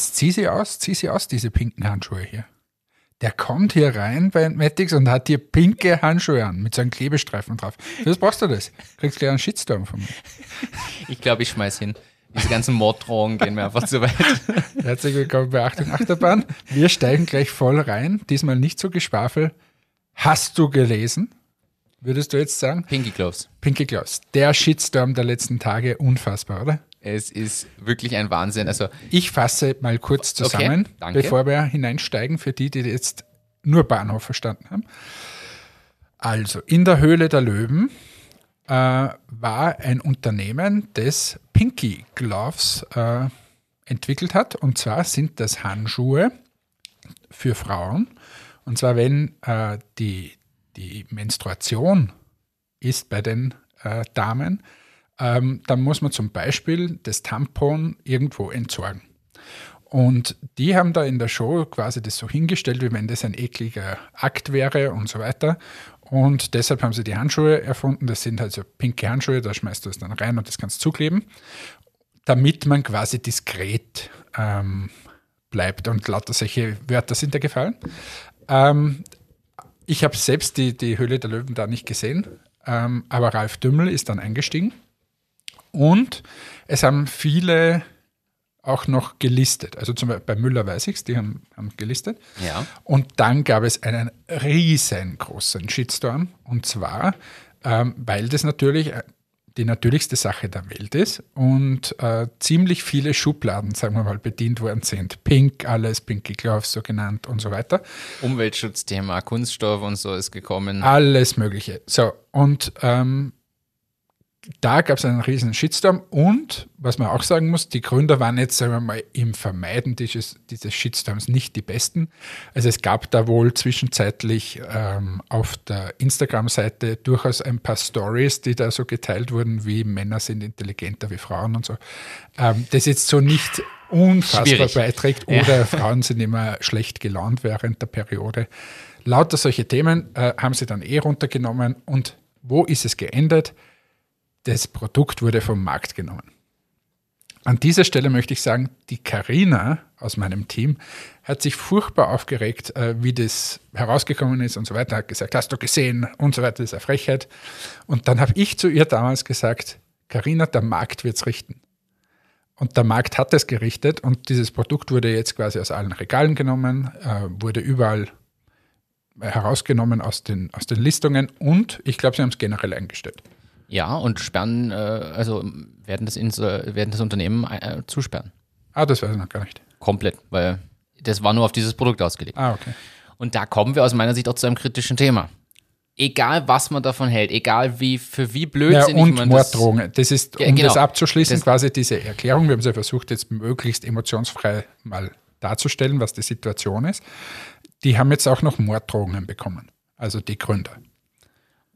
jetzt zieh sie aus, zieh sie aus, diese pinken Handschuhe hier. Der kommt hier rein bei Entmatics und hat hier pinke Handschuhe an mit so einem Klebestreifen drauf. Für was brauchst du das? Kriegst gleich einen Shitstorm von mir. Ich glaube, ich schmeiß hin. Diese ganzen Morddrohungen gehen mir einfach zu weit. Herzlich willkommen bei Achtung Achterbahn. Wir steigen gleich voll rein. Diesmal nicht so geschwafel. Hast du gelesen? Würdest du jetzt sagen? Pinky Gloves. Pinky Gloves. Der Shitstorm der letzten Tage. Unfassbar, oder? Es ist wirklich ein Wahnsinn. Also Ich fasse mal kurz zusammen, Okay, bevor wir hineinsteigen, für die, die jetzt nur Bahnhof verstanden haben. Also, in der Höhle der Löwen äh, war ein Unternehmen, das Pinky Gloves äh, entwickelt hat. Und zwar sind das Handschuhe für Frauen. Und zwar, wenn äh, die, die Menstruation ist bei den äh, Damen, ähm, dann muss man zum Beispiel das Tampon irgendwo entsorgen. Und die haben da in der Show quasi das so hingestellt, wie wenn das ein ekliger Akt wäre und so weiter. Und deshalb haben sie die Handschuhe erfunden. Das sind halt so pinke Handschuhe, da schmeißt du es dann rein und das kannst du zukleben, damit man quasi diskret ähm, bleibt. Und lauter solche Wörter sind da gefallen. Ähm, ich habe selbst die, die Höhle der Löwen da nicht gesehen, ähm, aber Ralf Dümmel ist dann eingestiegen. Und es haben viele auch noch gelistet. Also zum Beispiel bei Müller weiß ich es, die haben, haben gelistet. Ja. Und dann gab es einen riesengroßen Shitstorm. Und zwar, ähm, weil das natürlich äh, die natürlichste Sache der Welt ist und äh, ziemlich viele Schubladen, sagen wir mal, bedient worden sind. Pink, alles, Pinky Gloves so genannt und so weiter. Umweltschutzthema, Kunststoff und so ist gekommen. Alles Mögliche. So, und ähm, da gab es einen riesen Shitstorm und, was man auch sagen muss, die Gründer waren jetzt, sagen wir mal, im Vermeiden dieses, dieses Shitstorms nicht die besten. Also es gab da wohl zwischenzeitlich ähm, auf der Instagram-Seite durchaus ein paar Stories, die da so geteilt wurden, wie Männer sind intelligenter wie Frauen und so. Ähm, das jetzt so nicht unfassbar Schwierig. beiträgt oder Frauen sind immer schlecht gelaunt während der Periode. Lauter solche Themen äh, haben sie dann eh runtergenommen und wo ist es geendet? Das Produkt wurde vom Markt genommen. An dieser Stelle möchte ich sagen, die Karina aus meinem Team hat sich furchtbar aufgeregt, äh, wie das herausgekommen ist und so weiter. Hat gesagt, hast du gesehen und so weiter, das ist eine Frechheit. Und dann habe ich zu ihr damals gesagt, Karina, der Markt wird es richten. Und der Markt hat es gerichtet und dieses Produkt wurde jetzt quasi aus allen Regalen genommen, äh, wurde überall herausgenommen aus den, aus den Listungen und ich glaube, sie haben es generell eingestellt. Ja, und sperren, äh, also werden das, ins, äh, werden das Unternehmen äh, zusperren. Ah, das weiß ich noch gar nicht. Komplett, weil das war nur auf dieses Produkt ausgelegt. Ah, okay. Und da kommen wir aus meiner Sicht auch zu einem kritischen Thema. Egal, was man davon hält, egal wie, für wie Ja, blödsinnig und man das... Morddrohungen. Das ist, Ja, um genau. das abzuschließen, Das- quasi diese Erklärung. Wir haben es ja versucht, jetzt möglichst emotionsfrei mal darzustellen, was die Situation ist. Die haben jetzt auch noch Morddrohungen bekommen. Also die Gründer.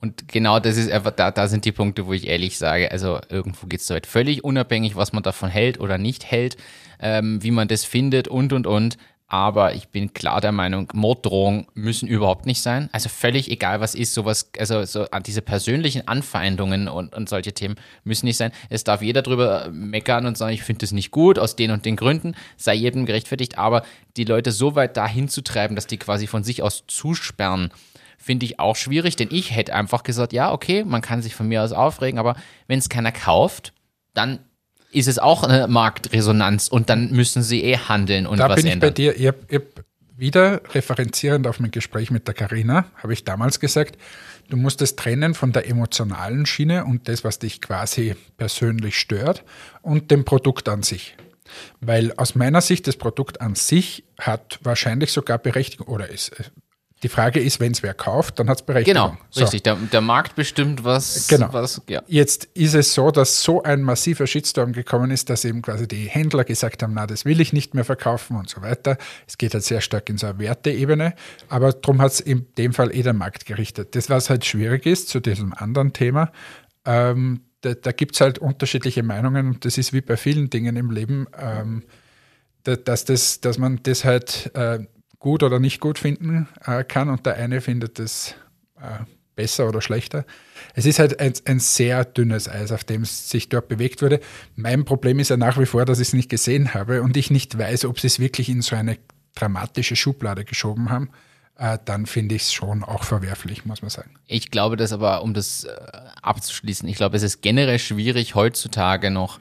Und genau das ist einfach, da, da sind die Punkte, wo ich ehrlich sage, also irgendwo geht es weit. Völlig unabhängig, was man davon hält oder nicht hält, ähm, wie man das findet und und und. Aber ich bin klar der Meinung, Morddrohungen müssen überhaupt nicht sein. Also völlig egal, was ist, sowas, also so an diese persönlichen Anfeindungen und, und solche Themen müssen nicht sein. Es darf jeder drüber meckern und sagen, ich finde das nicht gut, aus den und den Gründen, sei jedem gerechtfertigt. Aber die Leute so weit dahin zu treiben, dass die quasi von sich aus zusperren, finde ich auch schwierig, denn ich hätte einfach gesagt, ja, okay, man kann sich von mir aus aufregen, aber wenn es keiner kauft, dann ist es auch eine Marktresonanz und dann müssen sie eh handeln und Da was bin ich ändern. bei dir. Ich hab wieder referenzierend auf mein Gespräch mit der Karina, habe ich damals gesagt, du musst es trennen von der emotionalen Schiene und das, was dich quasi persönlich stört und dem Produkt an sich. Weil aus meiner Sicht das Produkt an sich hat wahrscheinlich sogar Berechtigung oder ist. Die Frage ist, wenn es wer kauft, dann hat es Berechtigung. Genau, So. richtig. Der, der Markt bestimmt, was, Genau. was ja. Jetzt ist es so, dass so ein massiver Shitstorm gekommen ist, dass eben quasi die Händler gesagt haben, na, das will ich nicht mehr verkaufen und so weiter. Es geht halt sehr stark in so eine Werteebene, aber darum hat es in dem Fall eh der Markt gerichtet. Das, was halt schwierig ist zu diesem anderen Thema, ähm, da, da gibt es halt unterschiedliche Meinungen und das ist wie bei vielen Dingen im Leben, ähm, da, dass, das, dass man das halt äh, gut oder nicht gut finden äh, kann und der eine findet das äh, besser oder schlechter. Es ist halt ein, ein sehr dünnes Eis, auf dem es sich dort bewegt wurde. Mein Problem ist ja nach wie vor, dass ich es nicht gesehen habe und ich nicht weiß, ob sie es wirklich in so eine dramatische Schublade geschoben haben. Äh, dann finde ich es schon auch verwerflich, muss man sagen. Ich glaube, dass aber, um das äh, abzuschließen, ich glaube, es ist generell schwierig, heutzutage noch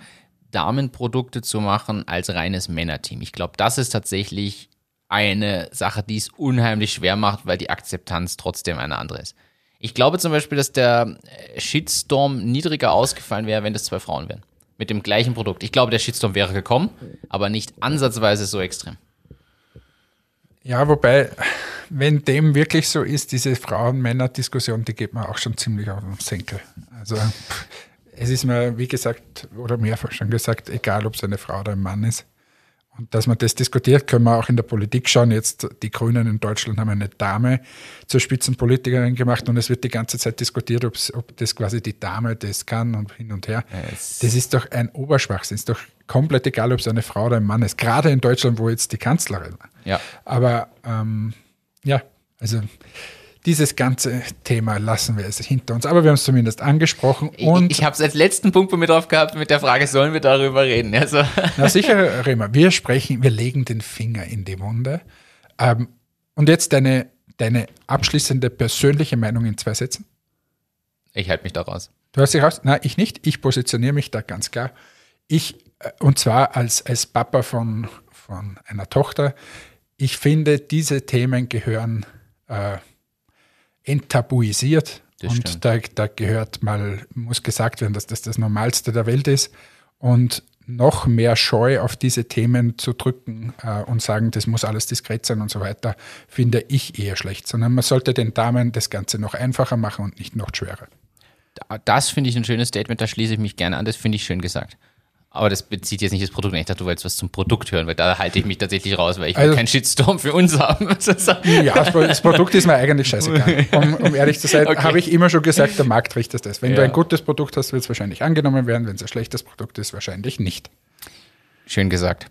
Damenprodukte zu machen als reines Männerteam. Ich glaube, das ist tatsächlich eine Sache, die es unheimlich schwer macht, weil die Akzeptanz trotzdem eine andere ist. Ich glaube zum Beispiel, dass der Shitstorm niedriger ausgefallen wäre, wenn das zwei Frauen wären. Mit dem gleichen Produkt. Ich glaube, der Shitstorm wäre gekommen, aber nicht ansatzweise so extrem. Ja, wobei, wenn dem wirklich so ist, diese Frauen-Männer-Diskussion, die geht mir auch schon ziemlich auf den Senkel. Also es ist mir, wie gesagt, oder mehrfach schon gesagt, egal ob es eine Frau oder ein Mann ist. Und dass man das diskutiert, können wir auch in der Politik schauen. Jetzt die Grünen in Deutschland haben eine Dame zur Spitzenpolitikerin gemacht und es wird die ganze Zeit diskutiert, ob das quasi die Dame das kann und hin und her. Yes. Das ist doch ein Oberschwachsinn. Ist doch komplett egal, ob es eine Frau oder ein Mann ist. Gerade in Deutschland, wo jetzt die Kanzlerin war. Ja. Aber ähm, ja, also dieses ganze Thema lassen wir es hinter uns. Aber wir haben es zumindest angesprochen. Und ich, ich habe es als letzten Punkt bei mir drauf gehabt mit der Frage, sollen wir darüber reden? Also. Na sicher, Rema, wir sprechen, wir legen den Finger in die Wunde. Ähm, und jetzt deine, deine abschließende persönliche Meinung in zwei Sätzen. Ich halte mich da raus. Du hast dich raus? Nein, ich nicht. Ich positioniere mich da ganz klar. Ich, äh, und zwar als, als Papa von, von einer Tochter, ich finde, diese Themen gehören äh, enttabuisiert. Das und da, da, gehört mal, muss gesagt werden, dass das das Normalste der Welt ist. Und noch mehr Scheu auf diese Themen zu drücken äh, und sagen, das muss alles diskret sein und so weiter, finde ich eher schlecht. Sondern man sollte den Damen das Ganze noch einfacher machen und nicht noch schwerer. Das finde ich ein schönes Statement, da schließe ich mich gerne an, das finde ich schön gesagt. Aber das bezieht jetzt nicht das Produkt. Ich dachte, du wolltest was zum Produkt hören, weil da halte ich mich tatsächlich raus, weil ich also, will keinen Shitstorm für uns haben. ja, das Produkt ist mir eigentlich scheißegal. Um, um ehrlich zu sein, okay. habe ich immer schon gesagt, der Markt richtet das. Wenn ja. du ein gutes Produkt hast, wird es wahrscheinlich angenommen werden. Wenn es ein schlechtes Produkt ist, wahrscheinlich nicht. Schön gesagt.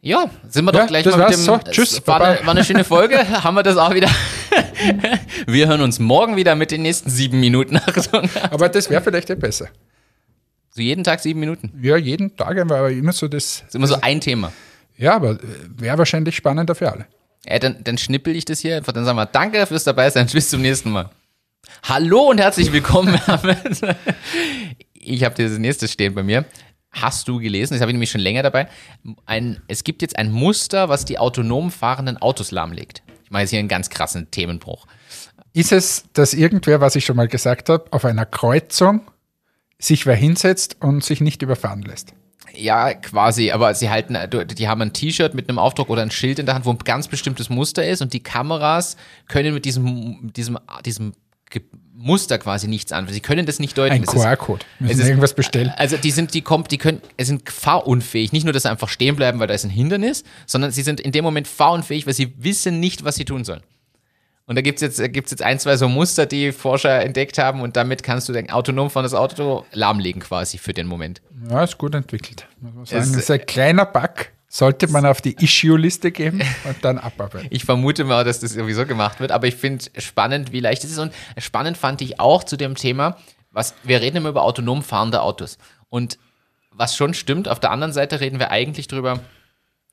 Ja, sind wir doch ja, gleich mal mit dem. So, tschüss. War eine, war eine schöne Folge. Haben wir das auch wieder. wir hören uns morgen wieder mit den nächsten sieben Minuten. Aber das wäre vielleicht ja besser. So jeden Tag sieben Minuten? Ja, jeden Tag aber immer so das. Das ist immer so ein Thema. Ja, aber äh, wäre wahrscheinlich spannender für alle. Ja, dann, dann schnippel ich das hier einfach. Dann sagen wir Danke fürs dabei sein. Bis zum nächsten Mal. Hallo und herzlich willkommen. ich habe dieses nächste stehen bei mir. Hast du gelesen? Das habe ich nämlich schon länger dabei. Ein, es gibt jetzt ein Muster, was die autonom fahrenden Autos lahmlegt. Ich mache jetzt hier einen ganz krassen Themenbruch. Ist es, dass irgendwer, was ich schon mal gesagt habe, auf einer Kreuzung sich wer hinsetzt und sich nicht überfahren lässt. Ja, quasi, aber sie halten, die haben ein T-Shirt mit einem Aufdruck oder ein Schild in der Hand, wo ein ganz bestimmtes Muster ist und die Kameras können mit diesem, diesem, diesem Muster quasi nichts an. Sie können das nicht deuten. Ein QR-Code. Müssen ist, irgendwas bestellen. Also die sind, die kommt, die können, es sind fahrunfähig. Nicht nur, dass sie einfach stehen bleiben, weil da ist ein Hindernis, sondern sie sind in dem Moment fahrunfähig, weil sie wissen nicht, was sie tun sollen. Und da gibt es jetzt, gibt's jetzt ein, zwei so Muster, die Forscher entdeckt haben und damit kannst du dein autonom von das Auto lahmlegen quasi für den Moment. Ja, ist gut entwickelt. Das ist ein kleiner Bug, sollte man auf die Issue-Liste geben und dann abarbeiten. Ich vermute mal, dass das sowieso gemacht wird, aber ich finde spannend, wie leicht es ist. Und spannend fand ich auch zu dem Thema, was wir reden immer über autonom fahrende Autos. Und was schon stimmt, auf der anderen Seite reden wir eigentlich darüber,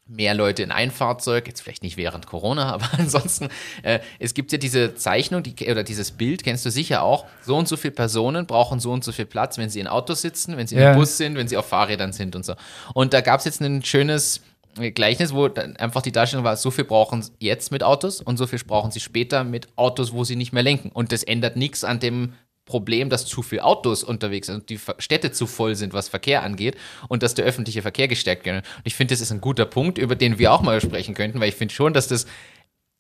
mehr Leute in ein Fahrzeug, jetzt vielleicht nicht während Corona, aber ansonsten, äh, es gibt ja diese Zeichnung die, oder dieses Bild, kennst du sicher auch, so und so viele Personen brauchen so und so viel Platz, wenn sie in Autos sitzen, wenn sie ja. im Bus sind, wenn sie auf Fahrrädern sind und so. Und da gab es jetzt ein schönes Gleichnis, wo einfach die Darstellung war, so viel brauchen sie jetzt mit Autos und so viel brauchen sie später mit Autos, wo sie nicht mehr lenken. Und das ändert nichts an dem Problem, dass zu viele Autos unterwegs sind und die Städte zu voll sind, was Verkehr angeht und dass der öffentliche Verkehr gestärkt wird. Und ich finde, das ist ein guter Punkt, über den wir auch mal sprechen könnten, weil ich finde schon, dass das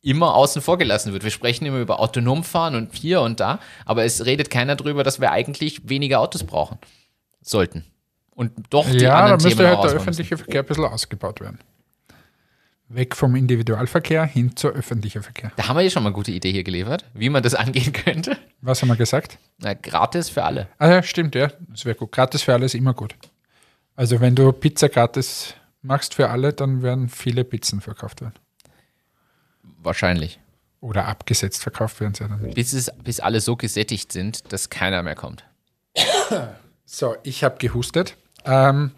immer außen vor gelassen wird. Wir sprechen immer über autonom fahren und hier und da, aber es redet keiner darüber, dass wir eigentlich weniger Autos brauchen sollten. Und doch die ja, anderen da müsste halt der öffentliche Verkehr ein bisschen ausgebaut werden. Weg vom Individualverkehr hin zur öffentlichen Verkehr. Da haben wir ja schon mal eine gute Idee hier geliefert, wie man das angehen könnte. Was haben wir gesagt? Na, gratis für alle. Ah ja, stimmt, ja. Das wäre gut. Gratis für alle ist immer gut. Also wenn du Pizza gratis machst für alle, dann werden viele Pizzen verkauft werden. Wahrscheinlich. Oder abgesetzt verkauft werden sie dann. Bis, es, bis alle so gesättigt sind, dass keiner mehr kommt. So, ich habe gehustet. Ähm,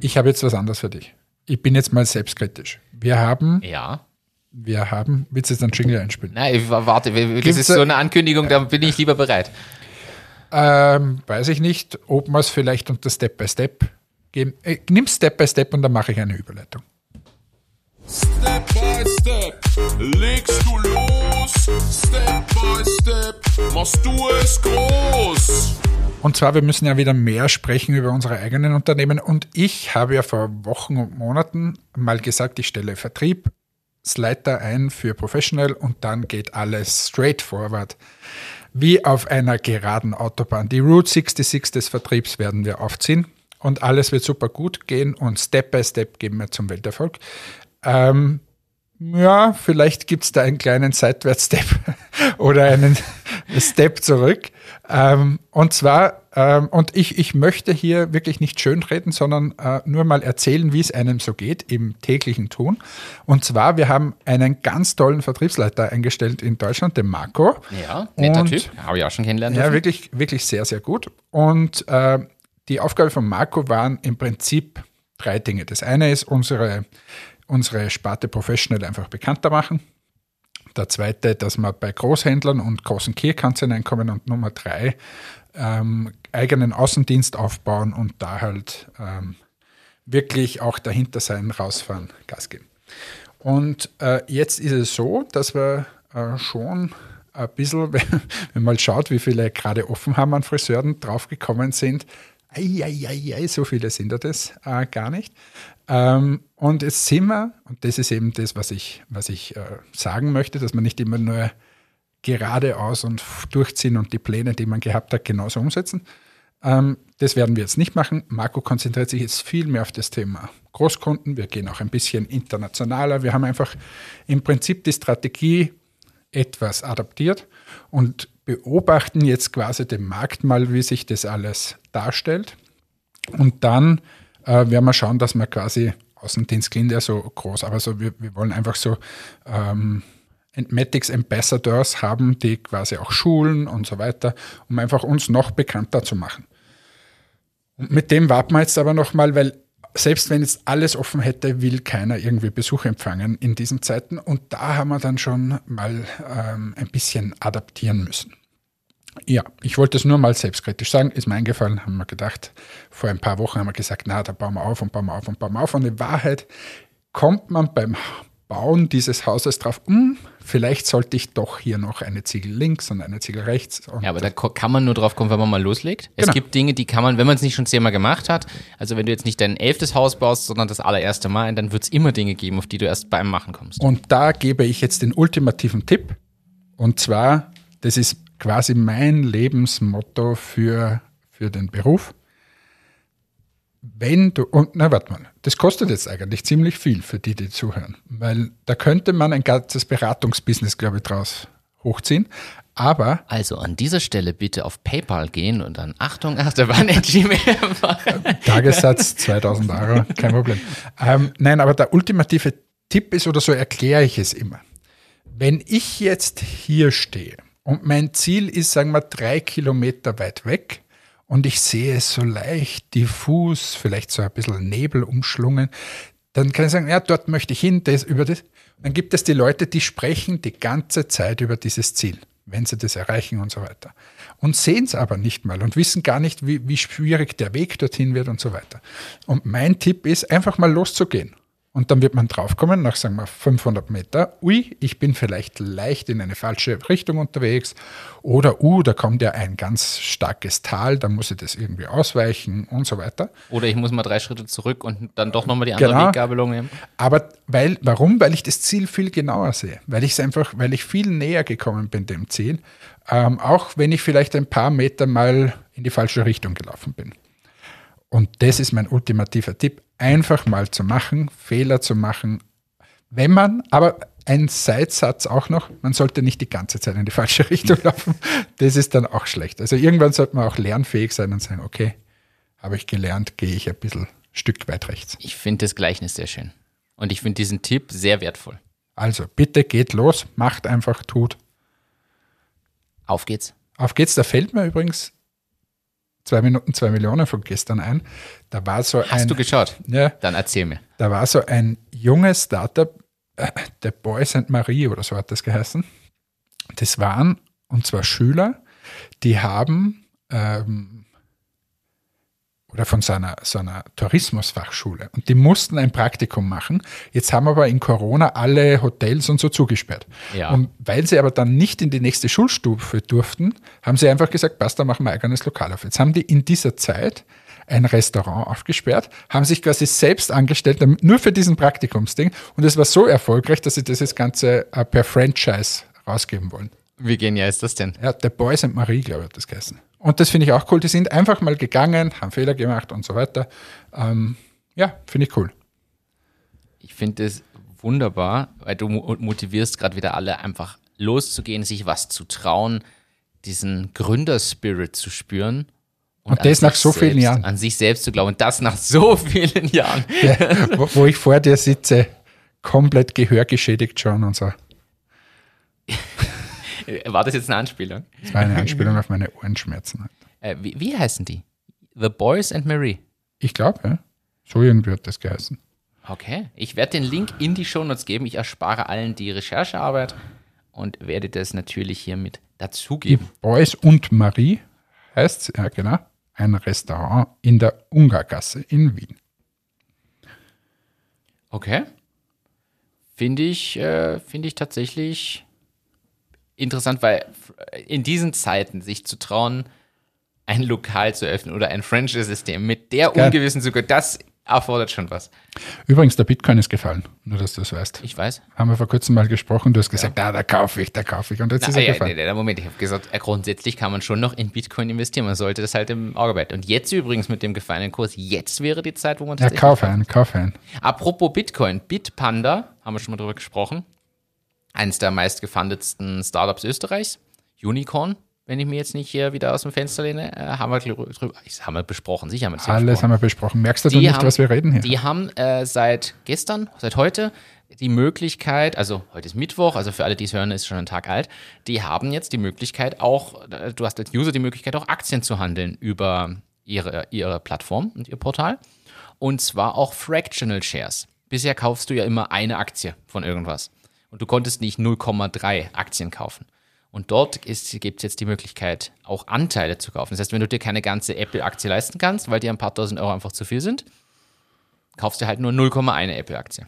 ich habe jetzt was anderes für dich. Ich bin jetzt mal selbstkritisch. Wir haben, Ja. wir haben, willst du jetzt einen Jingle einspielen? Nein, ich warte, das Gibt's ist so eine Ankündigung, da bin ich lieber bereit. Ähm, weiß ich nicht, ob wir es vielleicht unter Step by Step geben. Äh, nimm Step by Step und dann mache ich eine Überleitung. Step by Step legst du los. Step by Step machst du es groß. Und zwar, wir müssen ja wieder mehr sprechen über unsere eigenen Unternehmen. Und ich habe ja vor Wochen und Monaten mal gesagt, ich stelle Vertriebsleiter ein für Professional und dann geht alles straightforward. Wie auf einer geraden Autobahn. Die Route 66 des Vertriebs werden wir aufziehen und alles wird super gut gehen und Step by Step gehen wir zum Welterfolg. Ähm, ja, vielleicht gibt es da einen kleinen Seitwärts-Step oder einen Step zurück. Ähm, und zwar, ähm, und ich, ich möchte hier wirklich nicht schönreden, sondern äh, nur mal erzählen, wie es einem so geht im täglichen Tun. Und zwar, wir haben einen ganz tollen Vertriebsleiter eingestellt in Deutschland, den Marco. Ja, netter Und- Typ. Habe ich auch schon kennenlernen Ja, dürfen. wirklich, wirklich sehr, sehr gut. Und äh, die Aufgabe von Marco waren im Prinzip drei Dinge. Das eine ist, unsere, unsere Sparte Professional einfach bekannter machen. Der zweite, dass wir bei Großhändlern und großen Key-Accounts. Und Nummer drei, ähm, eigenen Außendienst aufbauen und da halt ähm, wirklich auch dahinter sein, rausfahren, Gas geben. Und äh, jetzt ist es so, dass wir äh, schon ein bisschen, wenn man schaut, wie viele gerade offen haben an Friseuren draufgekommen sind, ei, ei, ei, ei, so viele sind da das äh, gar nicht. Ähm, und jetzt sind wir, und das ist eben das, was ich, was ich äh, sagen möchte, dass man nicht immer nur geradeaus und durchziehen und die Pläne, die man gehabt hat, genauso umsetzen. Ähm, das werden wir jetzt nicht machen. Marco konzentriert sich jetzt viel mehr auf das Thema Großkunden. Wir gehen auch ein bisschen internationaler. Wir haben einfach im Prinzip die Strategie etwas adaptiert und beobachten jetzt quasi den Markt mal, wie sich das alles darstellt. Und dann äh, werden wir schauen, dass wir quasi Außendienst klingt ja so groß, aber so wir, wir wollen einfach so ähm, Entmatics Ambassadors haben, die quasi auch schulen und so weiter, um einfach uns noch bekannter zu machen. Und mit dem warten wir jetzt aber nochmal, weil selbst wenn jetzt alles offen hätte, will keiner irgendwie Besuch empfangen in diesen Zeiten. Und da haben wir dann schon mal ähm, ein bisschen adaptieren müssen. Ja, ich wollte es nur mal selbstkritisch sagen, ist mir eingefallen, haben wir gedacht, vor ein paar Wochen haben wir gesagt, na, da bauen wir auf und bauen wir auf und bauen wir auf. Und in Wahrheit kommt man beim Bauen dieses Hauses drauf, hm, vielleicht sollte ich doch hier noch eine Ziegel links und eine Ziegel rechts. Ja, aber da kann man nur drauf kommen, wenn man mal loslegt. Es Genau. gibt Dinge, die kann man, wenn man es nicht schon zehnmal gemacht hat, also wenn du jetzt nicht dein elftes Haus baust, sondern das allererste Mal, dann wird es immer Dinge geben, auf die du erst beim Machen kommst. Und da gebe ich jetzt den ultimativen Tipp. Und zwar, das ist quasi mein Lebensmotto für, für den Beruf. Wenn du, und na, warte mal, das kostet jetzt eigentlich ziemlich viel für die, die zuhören, weil da könnte man ein ganzes Beratungsbusiness, glaube ich, draus hochziehen. Aber Also an dieser Stelle bitte auf PayPal gehen und dann Achtung, Achterbahn Gmail machen. Tagessatz 2000 Euro, kein Problem. Ähm, nein, aber der ultimative Tipp ist, oder so erkläre ich es immer. Wenn ich jetzt hier stehe und mein Ziel ist, sagen wir, drei Kilometer weit weg und ich sehe es so leicht diffus, vielleicht so ein bisschen Nebel umschlungen, dann kann ich sagen, ja, dort möchte ich hin, das über das. Dann gibt es die Leute, die sprechen die ganze Zeit über dieses Ziel, wenn sie das erreichen und so weiter. Und sehen es aber nicht mal und wissen gar nicht, wie, wie schwierig der Weg dorthin wird und so weiter. Und mein Tipp ist, einfach mal loszugehen. Und dann wird man draufkommen, nach sagen wir 500 Meter, ui, ich bin vielleicht leicht in eine falsche Richtung unterwegs oder, uh, da kommt ja ein ganz starkes Tal, da muss ich das irgendwie ausweichen und so weiter. Oder ich muss mal drei Schritte zurück und dann doch nochmal die andere Genau. Weggabelung nehmen. Aber weil, warum? Weil ich das Ziel viel genauer sehe. Weil ich es einfach, weil ich viel näher gekommen bin dem Ziel. Ähm, auch wenn ich vielleicht ein paar Meter mal in die falsche Richtung gelaufen bin. Und das ist mein ultimativer Tipp. Einfach mal zu machen, Fehler zu machen. Wenn man, aber ein Seitsatz auch noch, man sollte nicht die ganze Zeit in die falsche Richtung laufen. Das ist dann auch schlecht. Also irgendwann sollte man auch lernfähig sein und sagen, okay, habe ich gelernt, gehe ich ein bisschen Stück weit rechts. Ich finde das Gleichnis sehr schön. Und ich finde diesen Tipp sehr wertvoll. Also bitte geht los, macht einfach, tut. Auf geht's. Auf geht's, da fällt mir übrigens zwei Minuten, zwei Millionen von gestern ein. Da war so Hast ein, du geschaut? ja, Dann erzähl mir. da war so ein junges Startup, äh, der Boy St. Marie oder so hat das geheißen. Das waren, und zwar Schüler, die haben, ähm, oder von seiner, seiner Tourismusfachschule, und die mussten ein Praktikum machen. Jetzt haben aber in Corona alle Hotels und so zugesperrt. Ja. Und weil sie aber dann nicht in die nächste Schulstufe durften, haben sie einfach gesagt, passt, da machen wir ein eigenes Lokal auf. Jetzt haben die in dieser Zeit ein Restaurant aufgesperrt, haben sich quasi selbst angestellt, nur für diesen Praktikumsding. Und es war so erfolgreich, dass sie das Ganze äh, per Franchise rausgeben wollen. Wie genial ist das denn? Ja, der Boys and Marie, glaube ich, hat das geheißen. Und das finde ich auch cool. Die sind einfach mal gegangen, haben Fehler gemacht und so weiter. Ähm, ja, finde ich cool. Ich finde es wunderbar, weil du mo- motivierst gerade wieder alle einfach loszugehen, sich was zu trauen, diesen Gründerspirit zu spüren. Und an das nach so vielen selbst, Jahren. An sich selbst zu glauben. Und das nach so vielen Jahren. Der, wo, wo ich vor dir sitze, komplett gehörgeschädigt schon und so. War das jetzt eine Anspielung? Das war eine Anspielung auf meine Ohrenschmerzen. Äh, wie, wie heißen die? The Boys and Marie. Ich glaube, ja. So irgendwie hat das geheißen. Okay. Ich werde den Link in die Shownotes geben. Ich erspare allen die Recherchearbeit und werde das natürlich hiermit Die dazugeben. Boys und Marie heißt ja genau, ein Restaurant in der Ungargasse in Wien. Okay. Finde ich, äh, finde ich tatsächlich interessant, weil in diesen Zeiten sich zu trauen, ein Lokal zu öffnen oder ein Franchise-System mit der Geil. ungewissen Zukunft, das erfordert schon was. Übrigens, der Bitcoin ist gefallen, nur dass du das weißt. Ich weiß. Haben wir vor kurzem mal gesprochen, du hast gesagt, ah, da kaufe ich, da kaufe ich. Und jetzt Na, ist er ja, gefallen. nee, Moment, ich habe gesagt, äh, grundsätzlich kann man schon noch in Bitcoin investieren. Man sollte das halt im Auge behalten. Und jetzt übrigens mit dem gefallenen Kurs, jetzt wäre die Zeit, wo man Ja, tatsächlich kaufe ein, kaufe ein. Apropos Bitcoin, Bitpanda, haben wir schon mal drüber gesprochen. Eines der meistgefundetsten Startups Österreichs. Unicorn, wenn ich mir jetzt nicht hier wieder aus dem Fenster lehne, äh, haben wir drüber, haben wir besprochen, sicher haben wir das Alles besprochen. haben wir besprochen. Merkst du Die nicht, haben- was wir reden hier? Die haben äh, seit gestern, seit heute die Möglichkeit, also heute ist Mittwoch, also für alle, die es hören, ist schon ein Tag alt, die haben jetzt die Möglichkeit auch, äh, du hast als User die Möglichkeit auch Aktien zu handeln über ihre, ihre Plattform und ihr Portal und zwar auch Fractional Shares. Bisher kaufst du ja immer eine Aktie von irgendwas und du konntest nicht 0,3 Aktien kaufen. Und dort gibt es jetzt die Möglichkeit, auch Anteile zu kaufen. Das heißt, wenn du dir keine ganze Apple-Aktie leisten kannst, weil dir ein paar tausend Euro einfach zu viel sind, kaufst du halt nur 0,1 Apple-Aktie.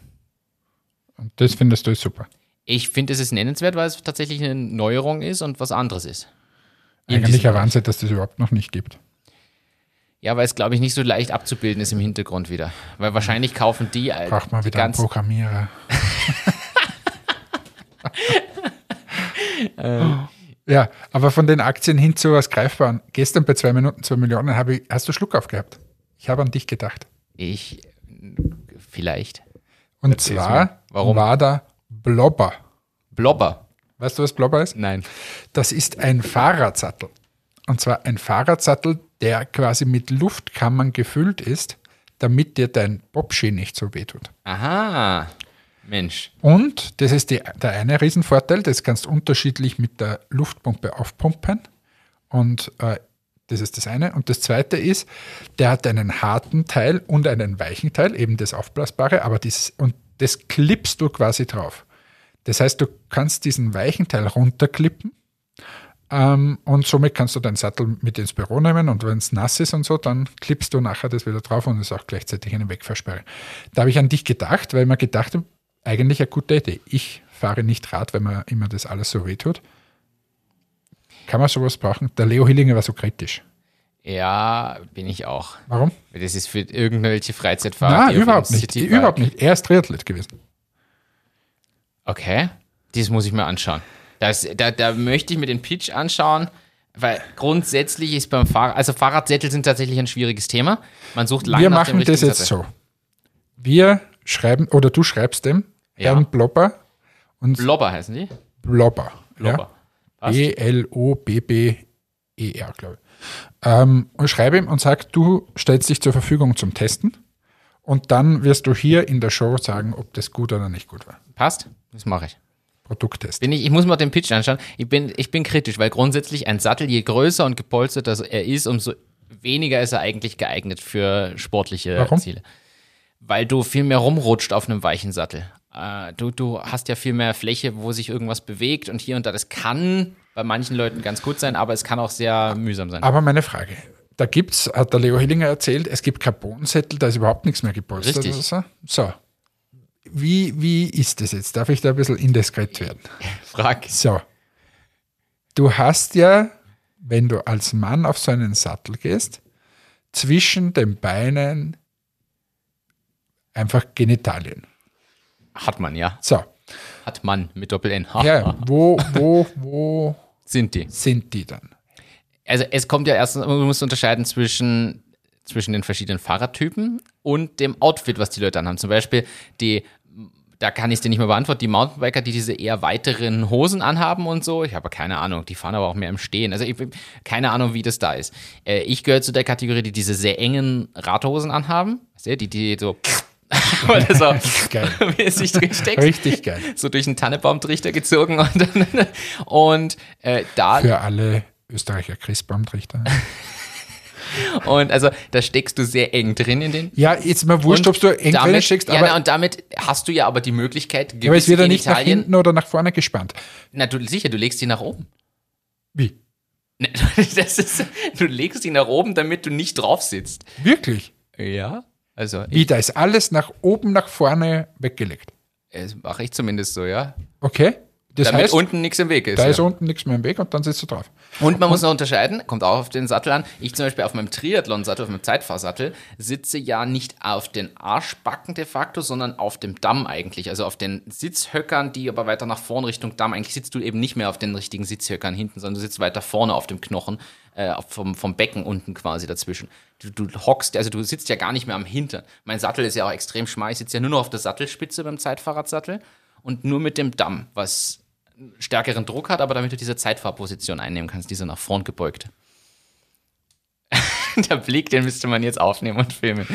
Und das findest du super. Ich finde, es ist nennenswert, weil es tatsächlich eine Neuerung ist und was anderes ist. Eigentlich ein Wahnsinn, dass das überhaupt noch nicht gibt. Ja, weil es, glaube ich, nicht so leicht abzubilden ist im Hintergrund wieder. Weil wahrscheinlich kaufen die Braucht man die wieder einen ganzen, Programmierer. ja, aber von den Aktien hin zu was Greifbaren. Gestern bei zwei Minuten, zwei Millionen, habe ich, hast du Schluck aufgehabt? Ich habe an dich gedacht. Ich, vielleicht. Und Erzähl's zwar. Warum? war da Blobber. Blobber. Weißt du, was Blobber ist? Nein. Das ist ein Fahrradsattel. Und zwar ein Fahrradsattel, der quasi mit Luftkammern gefüllt ist, damit dir dein Bobski nicht so wehtut. Aha. Mensch. Und das ist die, der eine Riesenvorteil, das kannst du unterschiedlich mit der Luftpumpe aufpumpen. Und äh, das ist das eine. Und das zweite ist, der hat einen harten Teil und einen weichen Teil, eben das Aufblasbare, aber dieses, und das klippst du quasi drauf. Das heißt, du kannst diesen weichen Teil runterklippen ähm, und somit kannst du deinen Sattel mit ins Büro nehmen und wenn es nass ist und so, dann klippst du nachher das wieder drauf und ist auch gleichzeitig eine Wegversperre. Da habe ich an dich gedacht, weil ich mir gedacht habe, eigentlich eine gute Idee. Ich fahre nicht Rad, weil mir immer das alles so wehtut. Kann man sowas brauchen? Der Leo Hillinger war so kritisch. Ja, bin ich auch. Warum? Das ist für irgendwelche Freizeitfahrer. Nein, überhaupt nicht. Überhaupt nicht. Er ist Triathlet gewesen. Okay, das muss ich mir anschauen. Das, da, da möchte ich mir den Pitch anschauen, weil grundsätzlich ist beim Fahrrad, also Fahrradsättel sind tatsächlich ein schwieriges Thema. Man sucht lange Wir nach dem machen das richtigen jetzt Sattel. so. Wir schreiben, oder du schreibst dem Ja. Herrn Blobber und Blobber heißen die? Blobber. Blobber. Ja? B-L-O-B-B-E-R, glaube ich. Ähm, und schreibe ihm und sag, du stellst dich zur Verfügung zum Testen und dann wirst du hier in der Show sagen, ob das gut oder nicht gut war. Passt? Das mache ich. Produkttest. Bin ich, ich muss mal den Pitch anschauen. Ich bin, ich bin kritisch, weil grundsätzlich ein Sattel, je größer und gepolsterter er ist, umso weniger ist er eigentlich geeignet für sportliche Warum? Ziele. Weil du viel mehr rumrutscht auf einem weichen Sattel. Äh, du, du hast ja viel mehr Fläche, wo sich irgendwas bewegt und hier und da. Das kann bei manchen Leuten ganz gut sein, aber es kann auch sehr mühsam sein. Aber meine Frage, da gibt's, hat der Leo Hillinger erzählt, es gibt Carbonsättel, da ist überhaupt nichts mehr gepolstert. Richtig. So. so. Wie, wie ist das jetzt? Darf ich da ein bisschen indiskret werden? Frag. So. Du hast ja, wenn du als Mann auf so einen Sattel gehst, zwischen den Beinen einfach Genitalien. Hat man, ja. So. Hat man mit Doppel-N. Ja, wo, wo, wo Sind die. sind die dann? Also es kommt ja erst, man muss unterscheiden zwischen, zwischen den verschiedenen Fahrradtypen und dem Outfit, was die Leute anhaben. Zum Beispiel die, da kann ich es dir nicht mehr beantworten, die Mountainbiker, die diese eher weiteren Hosen anhaben und so. Ich habe keine Ahnung, die fahren aber auch mehr im Stehen. Also ich keine Ahnung, wie das da ist. Äh, ich gehöre zu der Kategorie, die diese sehr engen Radhosen anhaben. Weißt du, die, die so oder so Geil. mäßig durchsteckt Richtig geil. so durch einen Tannebaumtrichter gezogen und, dann, und äh, da Für alle Österreicher Christbaumtrichter. und also da steckst du sehr eng drin in den Ja, jetzt mal wurscht, ob du eng damit, drin steckst, ja, aber, na, und damit hast du ja aber die Möglichkeit, gewisse aber es wird ja nicht nach hinten oder nach vorne gespannt. na du, sicher, du legst die nach oben. Wie? Das ist, du legst die nach oben, damit du nicht drauf sitzt. Wirklich? Ja. Also, Wie, ich, da ist alles nach oben, nach vorne weggelegt. das mache ich zumindest so, ja. Okay? Das Damit heißt, unten nichts im Weg ist. da ja. ist unten nichts mehr im Weg und dann sitzt du drauf. Und man muss noch unterscheiden, kommt auch auf den Sattel an. Ich zum Beispiel auf meinem Triathlon-Sattel, auf meinem Zeitfahrsattel, sitze ja nicht auf den Arschbacken de facto, sondern auf dem Damm eigentlich. Also auf den Sitzhöckern, die aber weiter nach vorn Richtung Damm. Eigentlich sitzt du eben nicht mehr auf den richtigen Sitzhöckern hinten, sondern du sitzt weiter vorne auf dem Knochen, äh, vom, vom Becken unten quasi dazwischen. Du, du hockst, also du sitzt ja gar nicht mehr am Hintern. Mein Sattel ist ja auch extrem schmal. Ich sitze ja nur noch auf der Sattelspitze beim Zeitfahrradsattel und nur mit dem Damm, was stärkeren Druck hat, aber damit du diese Zeitfahrposition einnehmen kannst, diese nach vorn gebeugte. Der Blick, den müsste man jetzt aufnehmen und filmen.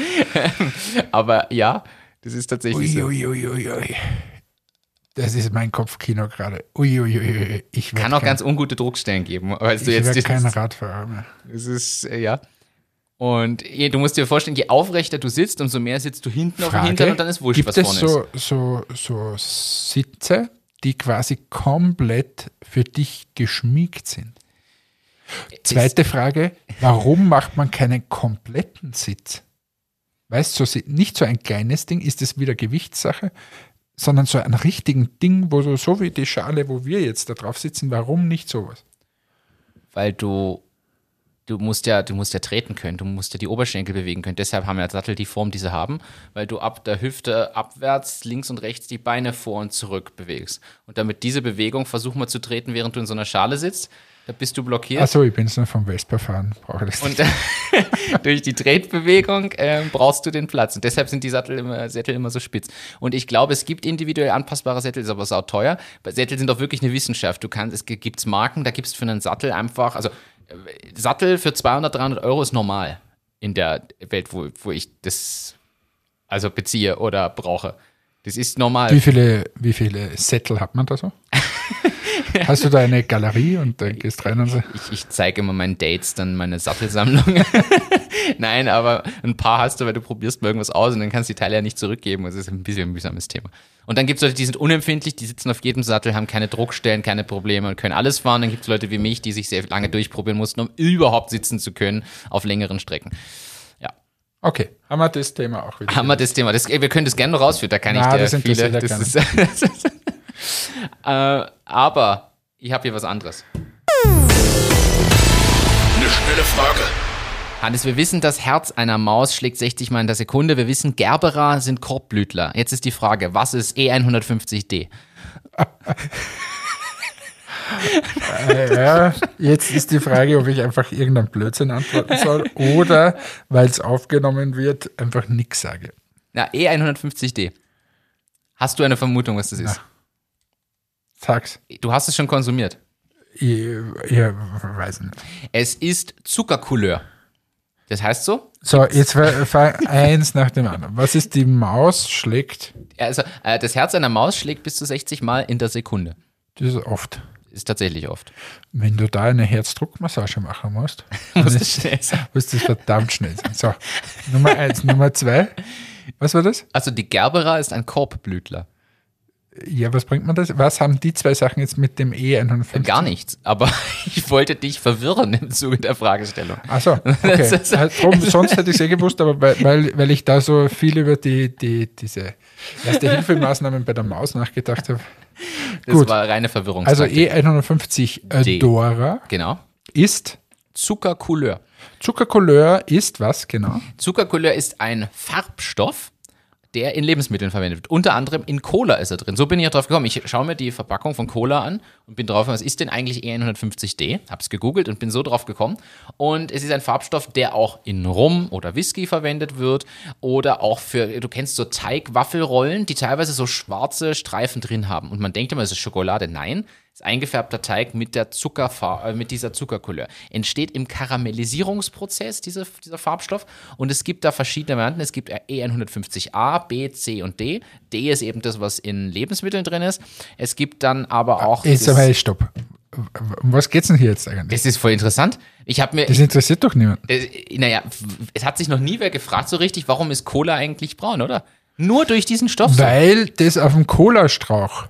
aber ja, das ist tatsächlich so. Uiuiuiui. Das ist mein Kopfkino gerade. Uiuiui. Ich Kann auch kein, ganz ungute Druckstellen geben. Weißt du ich jetzt, werd das, kein ist, Radfahrer mehr. das ist, äh, ja. Und du musst dir vorstellen, je aufrechter du sitzt, umso mehr sitzt du hinten auf dem Hintern und dann ist wurscht, Gibt was es vorne ist. so, so, so Sitze, die quasi komplett für dich geschmiegt sind? Zweite Frage, warum macht man keinen kompletten Sitz? Weißt du, so, nicht so ein kleines Ding, ist es wieder Gewichtssache, sondern so ein richtigen Ding, wo du so wie die Schale, wo wir jetzt da drauf sitzen, warum nicht sowas? weil du du musst ja du musst ja treten können, du musst ja die Oberschenkel bewegen können. Deshalb haben ja Sattel die Form, die sie haben, weil du ab der Hüfte abwärts links und rechts die Beine vor und zurück bewegst. Und damit diese Bewegung versuch mal zu treten, während du in so einer Schale sitzt, da bist du blockiert. Achso, ich bin nur vom Vespa fahren, brauche das. Und durch die Tretbewegung ähm, brauchst du den Platz. Und deshalb sind die Sättel immer, Sättel immer so spitz. Und ich glaube, es gibt individuell anpassbare Sättel, ist aber sau teuer. Bei Sättel sind auch wirklich eine Wissenschaft. Du kannst, es gibt Marken, da gibt's für einen Sattel einfach, also äh, Sattel für 200, 300 Euro ist normal in der Welt, wo, wo ich das also beziehe oder brauche. Das ist normal. Wie viele, wie viele Sättel hat man da so? Hast du da eine Galerie und da gehst rein und so? Ich, ich zeige immer meinen Dates dann meine Sattelsammlung. Nein, aber ein paar hast du, weil du probierst mal irgendwas aus und dann kannst du die Teile ja nicht zurückgeben. Das ist ein bisschen ein mühsames Thema. Und dann gibt es Leute, die sind unempfindlich, die sitzen auf jedem Sattel, haben keine Druckstellen, keine Probleme und können alles fahren. Dann gibt es Leute wie mich, die sich sehr lange durchprobieren mussten, um überhaupt sitzen zu können auf längeren Strecken. Ja, Okay, haben wir das Thema auch wieder. haben wir das Thema. Das, wir können das gerne noch rausführen, da kann Na, ich dir das viele. das ist, äh, aber ich habe hier was anderes. Eine schnelle Frage. Hannes, wir wissen, das Herz einer Maus schlägt 60 Mal in der Sekunde. Wir wissen, Gerberer sind Korbblütler. Jetzt ist die Frage, was ist E E150D? Äh, ja, jetzt ist die Frage, ob ich einfach irgendeinen Blödsinn antworten soll oder, weil es aufgenommen wird, einfach nichts sage. Na, E150D. Hast du eine Vermutung, was das ist? Sag's. Du hast es schon konsumiert. Ich, ich weiß nicht. Es ist Zuckercouleur. Das heißt so, So, jetzt eins nach dem anderen. Was ist die Maus schlägt? also äh, das Herz einer Maus schlägt bis zu 60 Mal in der Sekunde. Das ist oft. Ist tatsächlich oft. Wenn du da eine Herzdruckmassage machen musst, Muss das schnell sein. muss das verdammt schnell sein. So, Nummer eins. Nummer zwei. Was war das? Also die Gerbera ist ein Korbblütler. Ja, was bringt man das? Was haben die zwei Sachen jetzt mit dem E150? Gar nichts. Aber ich wollte dich verwirren im Zuge der Fragestellung. Achso, okay. Also, drum, sonst hätte ich es eh gewusst, aber weil, weil, weil ich da so viel über die, die, diese Erste-Hilfemaßnahmen bei der Maus nachgedacht habe. Das Gut. war reine Verwirrung. Also E150 D. Dora genau. ist Zuckercouleur. Zuckercouleur ist was genau? Zuckercouleur ist ein Farbstoff, der in Lebensmitteln verwendet wird. Unter anderem in Cola ist er drin. So bin ich ja drauf gekommen. Ich schaue mir die Verpackung von Cola an und bin drauf, was ist denn eigentlich E E150D? Hab's gegoogelt und bin so drauf gekommen. Und es ist ein Farbstoff, der auch in Rum oder Whisky verwendet wird oder auch für, du kennst so Teigwaffelrollen, die teilweise so schwarze Streifen drin haben. Und man denkt immer, es ist Schokolade. Nein, ist eingefärbter Teig mit der Zuckerfar äh, mit dieser Zuckercouleur. Entsteht im Karamellisierungsprozess dieser, dieser Farbstoff und es gibt da verschiedene Varianten. Es gibt E150a, B, C und D. D ist eben das, was in Lebensmitteln drin ist. Es gibt dann aber auch. Jetzt aber stopp. Um was geht's denn hier jetzt eigentlich? das ist voll interessant. Ich habe mir, Das interessiert doch niemand. äh, naja, es hat sich noch nie wer gefragt so richtig, warum ist Cola eigentlich braun, oder? Nur durch diesen Stoff. Weil das auf dem Cola-Strauch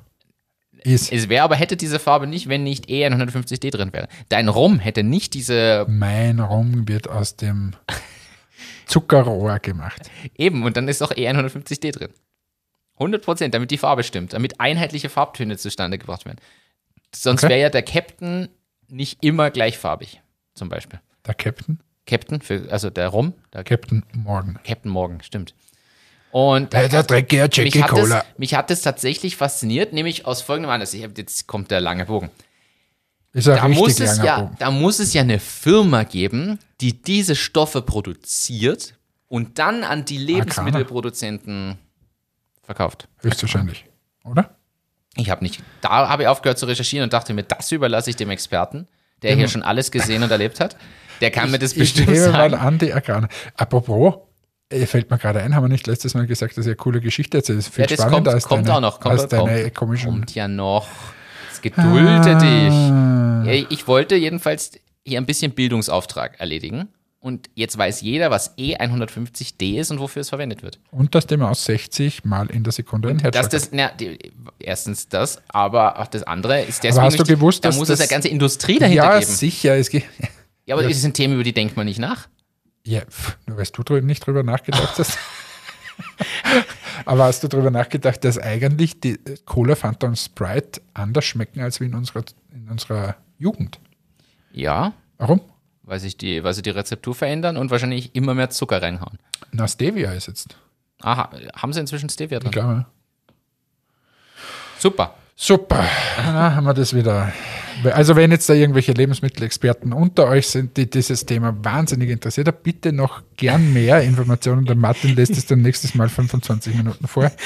ist. Es wäre aber, hätte diese Farbe nicht, wenn nicht E150D drin wäre. Dein Rum hätte nicht diese, Mein Rum wird aus dem Zuckerrohr gemacht. eben, und dann ist auch E150D drin. 100 Prozent, damit die Farbe stimmt, damit einheitliche Farbtöne zustande gebracht werden. Sonst Okay. wäre ja der Captain nicht immer gleichfarbig, zum Beispiel. Der Captain. Captain, für, also der Rum, der Captain Morgan. Captain Morgan, stimmt. Und Äh, der dreckige mich Jackie hat, es, Cola. mich hat es tatsächlich fasziniert, nämlich aus folgendem Anlass. Ich hab, jetzt kommt der lange Bogen. Ist Da muss, es ja, Bogen. da muss es ja eine Firma geben, die diese Stoffe produziert und dann an die Lebensmittelproduzenten verkauft. Höchstwahrscheinlich. Oder? Ich habe nicht, da habe ich aufgehört zu recherchieren und dachte mir, das überlasse ich dem Experten, der hier schon alles gesehen und erlebt hat. Der kann mir das Genau. Ich bestimmt nehme mal sagen. an, die Agrane. Apropos, fällt mir gerade ein, haben wir nicht letztes Mal gesagt, dass ihr eine coole Geschichte erzählt. Das ist viel Ja, das spannender kommt, als kommt deine, auch noch. Kommt, als deine kommt, komischen. kommt ja noch. Jetzt gedulde dich. Ah, Ja, ich wollte jedenfalls hier ein bisschen Bildungsauftrag erledigen. Und jetzt weiß jeder, was E E150D ist und wofür es verwendet wird. Und dass dem aus 60 Mal in der Sekunde ein Herzschlag das, na, die, erstens das, aber auch das andere ist deswegen. Aber hast du gewusst, da dass muss es das- eine ganze Industrie dahinter Ja, geben. sicher. Es geht, Ja, aber das sind Themen, über die denkt man nicht nach. Ja, pff, nur weil du drü- nicht drüber nachgedacht hast. Aber hast du drüber nachgedacht, dass eigentlich die Cola, Fanta und Sprite anders schmecken als wie in unserer, in unserer Jugend? Ja, Warum? weil sich die, weil sie die Rezeptur verändern und wahrscheinlich immer mehr Zucker reinhauen. Na, Stevia ist jetzt. Aha, haben sie inzwischen Stevia Ich drin? glaube. Super. Super, na, haben wir das wieder. Also wenn jetzt da irgendwelche Lebensmittelexperten unter euch sind, die dieses Thema wahnsinnig interessiert, dann bitte noch gern mehr Informationen. Der Martin lässt es dann nächstes Mal 25 Minuten vor.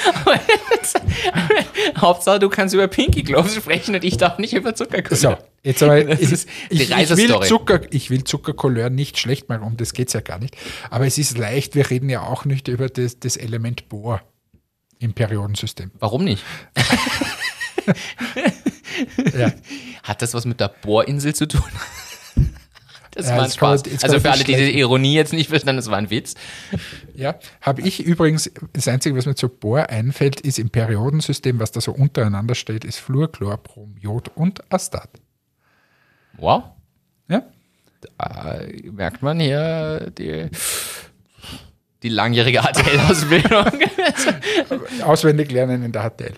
Hauptsache, du kannst über Pinky Gloves sprechen und ich darf nicht über Zuckercouleur. So, jetzt aber ich, ich, ich, will. Zucker, ich will Zuckercouleur nicht schlecht machen, um das geht es ja gar nicht. Aber es ist leicht, wir reden ja auch nicht über das, das Element Bohr im Periodensystem. Warum nicht? Ja. Hat das was mit der Bohrinsel zu tun? Das Ja, war ein man- Spaß. Also man für alle, die die schlecht- Ironie jetzt nicht verstanden, das war ein Witz. Ja, habe ich übrigens, das Einzige, was mir zu Bohr einfällt, ist im Periodensystem, was da so untereinander steht, ist Fluor, Chlor, Brom, Jod und Astat. Wow. Ja? Da merkt man hier die, die langjährige ATL-Ausbildung. Auswendig lernen in der HTL.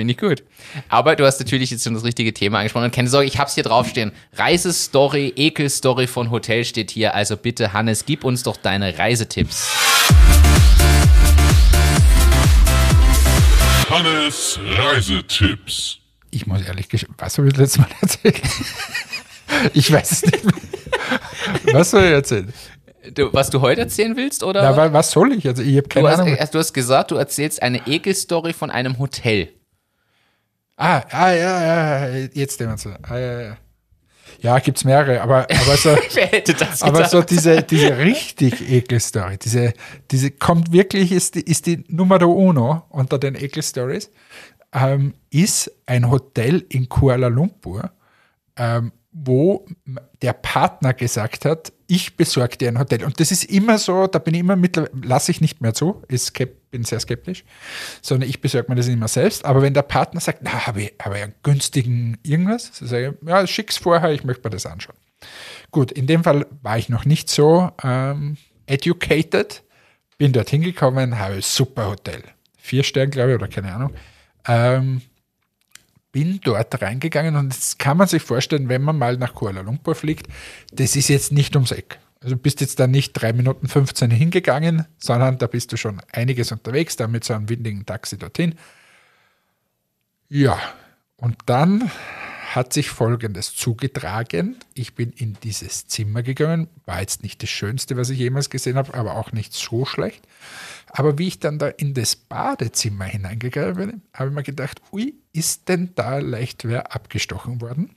Finde ich gut. Aber du hast natürlich jetzt schon das richtige Thema angesprochen. Und keine Sorge, ich habe es hier draufstehen. Reisestory, Ekelstory von Hotel steht hier. Also bitte, Hannes, gib uns doch deine Reisetipps. Hannes Reisetipps. Ich muss ehrlich gestehen, was habe ich das letzte Mal erzählt? ich weiß es nicht mehr. Was soll ich erzählen? Du, was du heute erzählen willst, oder? Na, wa- was soll ich? Also ich habe du, keine hast, Ahnung. du hast gesagt, du erzählst eine Ekelstory von einem Hotel. Ah, ah, ja, ja, jetzt nehmen so. Ah, ja, ja. Ja, gibt's mehrere, aber, aber so, aber so diese, diese richtig Ekelstory, diese, diese kommt wirklich, ist die, ist die Numero uno unter den Ekelstories, ähm, ist ein Hotel in Kuala Lumpur, ähm, wo der Partner gesagt hat, ich besorge dir ein Hotel. Und das ist immer so, da bin ich immer mittlerweile, lasse ich nicht mehr zu, ist, bin sehr skeptisch, sondern ich besorge mir das immer selbst. Aber wenn der Partner sagt, na, habe ich, habe ich einen günstigen irgendwas, so sage ich, ja, schick's vorher, ich möchte mir das anschauen. Gut, in dem Fall war ich noch nicht so ähm, educated, bin dort hingekommen, habe ein super Hotel. Vier Sterne, glaube ich, oder keine Ahnung. Ähm, bin dort reingegangen und das kann man sich vorstellen, wenn man mal nach Kuala Lumpur fliegt, das ist jetzt nicht ums Eck. Also du bist jetzt da nicht 3 Minuten 15 hingegangen, sondern da bist du schon einiges unterwegs, da mit so einem windigen Taxi dorthin. Ja, und dann hat sich Folgendes zugetragen. Ich bin in dieses Zimmer gegangen, war jetzt nicht das Schönste, was ich jemals gesehen habe, aber auch nicht so schlecht. Aber wie ich dann da in das Badezimmer hineingegangen bin, habe ich mir gedacht, ui, ist denn da leicht wer abgestochen worden?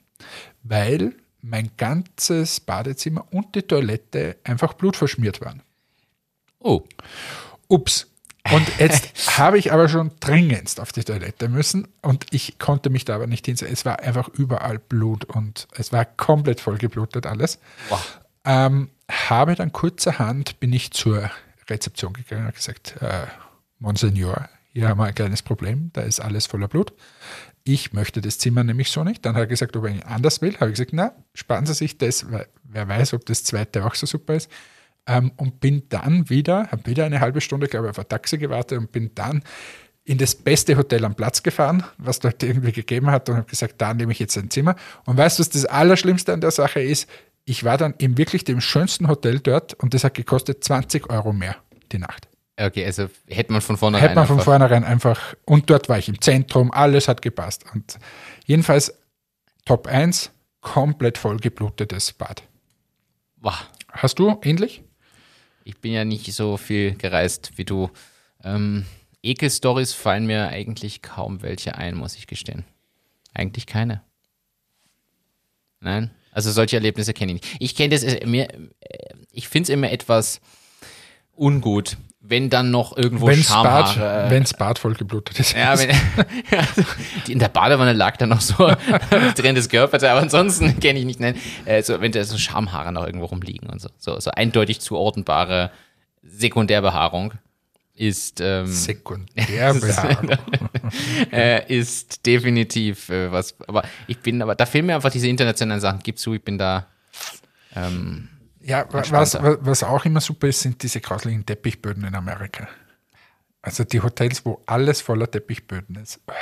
Weil mein ganzes Badezimmer und die Toilette einfach blutverschmiert waren. Oh, Ups. Und jetzt habe ich aber schon dringendst auf die Toilette müssen und ich konnte mich da aber nicht hinsetzen. Es war einfach überall Blut und es war komplett vollgeblutet alles. Ähm, habe dann kurzerhand, bin ich zur Rezeption gegangen und habe gesagt, äh, Monseigneur, hier haben wir ein kleines Problem, da ist alles voller Blut. Ich möchte das Zimmer nämlich so nicht. Dann hat er gesagt, ob er ihn anders will. Habe ich gesagt, na, sparen Sie sich das, weil wer weiß, ob das zweite auch so super ist. Ähm, und bin dann wieder, habe wieder eine halbe Stunde, glaube ich, auf ein Taxi gewartet und bin dann in das beste Hotel am Platz gefahren, was dort irgendwie gegeben hat und habe gesagt, da nehme ich jetzt ein Zimmer. Und weißt du, was das Allerschlimmste an der Sache ist? Ich war dann in wirklich dem schönsten Hotel dort und das hat gekostet 20 Euro mehr die Nacht. okay, also hätte man von vornherein Hätte man von einfach- vornherein einfach, und dort war ich im Zentrum, alles hat gepasst. Und jedenfalls Top 1, komplett vollgeblutetes Bad. Wow. Hast du ähnlich? Ich bin ja nicht so viel gereist wie du. Ähm, Ekel-Stories fallen mir eigentlich kaum welche ein, muss ich gestehen. Eigentlich keine. Nein? Also solche Erlebnisse kenne ich nicht. Ich kenne das, äh, mir, äh, ich finde es immer etwas ungut, wenn dann noch irgendwo Wenn's Schamhaare... wenn's Bad vollgeblutet ist. Ja, wenn, die in der Badewanne lag dann noch so drin des Körpers, aber ansonsten kenne ich nicht. Nein, äh, so, wenn da so Schamhaare noch irgendwo rumliegen und so. So, so eindeutig zuordnbare Sekundärbehaarung ist, ähm, Sekundärbehaarung. äh, ist definitiv äh, was. Aber ich bin, aber da fehlen mir einfach diese internationalen Sachen. Gib zu, ich bin da. Ähm, Ja, wa- was, was auch immer super ist, sind diese grauslichen Teppichböden in Amerika. Also die Hotels, wo alles voller Teppichböden ist. Ah,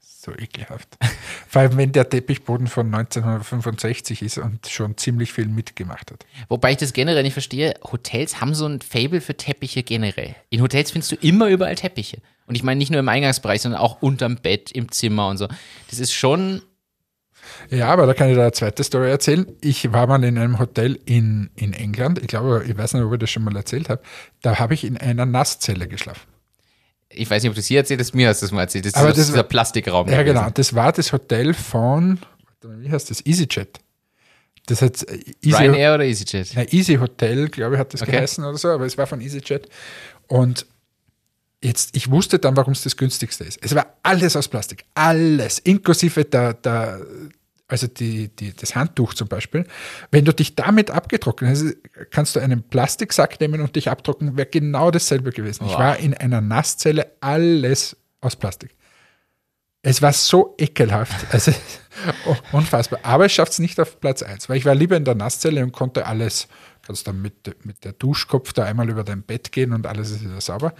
So ekelhaft. Vor allem, wenn der Teppichboden von 1965 ist und schon ziemlich viel mitgemacht hat. Wobei ich das generell nicht verstehe, Hotels haben so ein Fable für Teppiche generell. In Hotels findest du immer überall Teppiche. Und ich meine nicht nur im Eingangsbereich, sondern auch unterm Bett, im Zimmer und so. Das ist schon, Ja, aber da kann ich da eine zweite Story erzählen. Ich war mal in einem Hotel in, in England. Ich glaube, ich weiß nicht, ob ich das schon mal erzählt habe. Da habe ich in einer Nasszelle geschlafen. ich weiß nicht, ob du es hier erzählt hast, mir hast du es mal erzählt. Das ist Aber doch das dieser war- Plastikraum. Ja, gewesen. genau. Das war das Hotel von, wie heißt das? EasyJet. Das hat äh, Easy, Ryanair oder EasyJet? Na, Easy Hotel, glaube ich, hat das Okay. geheißen oder so, aber es war von EasyJet. Und jetzt, ich wusste dann, warum es das günstigste ist. Es war alles aus Plastik. Alles. Inklusive der, der also die, die, das Handtuch zum Beispiel. Wenn du dich damit abgetrocknet hast, kannst du einen Plastiksack nehmen und dich abtrocknen, wäre genau dasselbe gewesen. Ich Wow. war in einer Nasszelle, alles aus Plastik. Es war so ekelhaft. Also, unfassbar. Aber es schafft es nicht auf Platz 1, weil ich war lieber in der Nasszelle und konnte alles, kannst dann mit, mit der Duschkopf da einmal über dein Bett gehen und alles ist wieder sauber,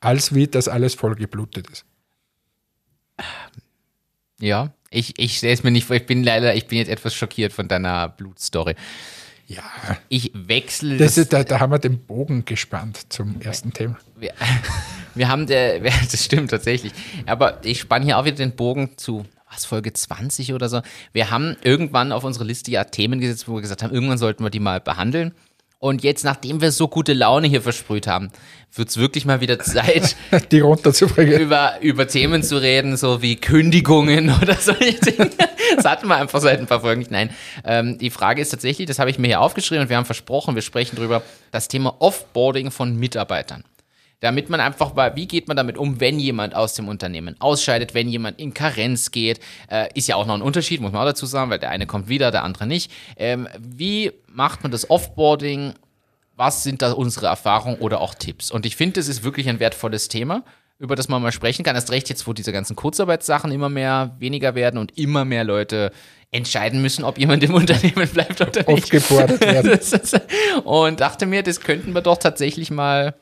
als wie das alles voll geblutet ist. Ja, ich, ich stelle es mir nicht vor. Ich bin leider, ich bin jetzt etwas schockiert von deiner Blutstory. Ja, Ich wechsle das das. ist, da, da haben wir den Bogen gespannt zum ersten Thema. wir, wir haben der, das stimmt tatsächlich. Aber ich spanne hier auch wieder den Bogen zu, was, Folge 20 oder so. Wir haben irgendwann auf unsere Liste ja Themen gesetzt, wo wir gesagt haben, irgendwann sollten wir die mal behandeln. Und jetzt, nachdem wir so gute Laune hier versprüht haben, wird es wirklich mal wieder Zeit, Die runterzubringen. über, über Themen zu reden, so wie Kündigungen oder solche Dinge. Das hatten wir einfach seit ein paar Folgen nicht. Nein, ähm, die Frage ist tatsächlich, das habe ich mir hier aufgeschrieben und wir haben versprochen, wir sprechen drüber, das Thema Offboarding von Mitarbeitern. Damit man einfach mal, wie geht man damit um, wenn jemand aus dem Unternehmen ausscheidet, wenn jemand in Karenz geht, äh, ist ja auch noch ein Unterschied, muss man auch dazu sagen, weil der eine kommt wieder, der andere nicht. Ähm, wie macht man das Offboarding? Was sind da unsere Erfahrungen oder auch Tipps? Und ich finde, das ist wirklich ein wertvolles Thema, über das man mal sprechen kann. Erst recht jetzt, wo diese ganzen Kurzarbeitssachen immer mehr weniger werden und immer mehr Leute entscheiden müssen, ob jemand im Unternehmen bleibt oder nicht. Aufgefordert werden. Und dachte mir, das könnten wir doch tatsächlich mal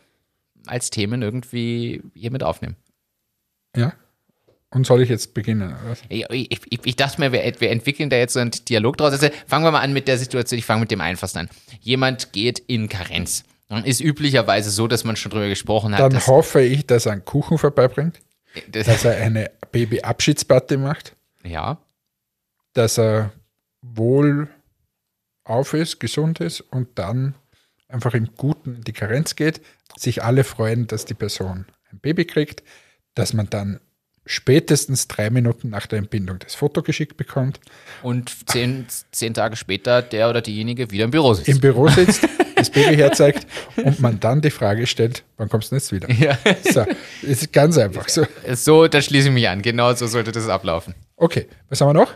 als Themen irgendwie hier mit aufnehmen. Ja. Und soll ich jetzt beginnen? Ich, ich, ich- dachte mir, wir, wir entwickeln da jetzt so einen Dialog draus. Also fangen wir mal an mit der Situation, ich fange mit dem einfachsten an. Jemand geht in Karenz. Dann ist üblicherweise so, dass man schon drüber gesprochen hat. Dann hoffe ich, dass er einen Kuchen vorbeibringt, das, dass er eine Baby-Abschiedsparty macht, ja, dass er wohl auf ist, gesund ist und dann einfach im Guten in die Karenz geht, sich alle freuen, dass die Person ein Baby kriegt, dass man dann spätestens drei Minuten nach der Entbindung das Foto geschickt bekommt, und zehn, zehn Tage später der oder diejenige wieder im Büro sitzt. im Büro sitzt, das Baby herzeigt und man dann die Frage stellt, wann kommst du jetzt wieder? ja. So, ist ganz einfach so. So, da schließe ich mich an. Genau so sollte das ablaufen. Okay, was haben wir noch?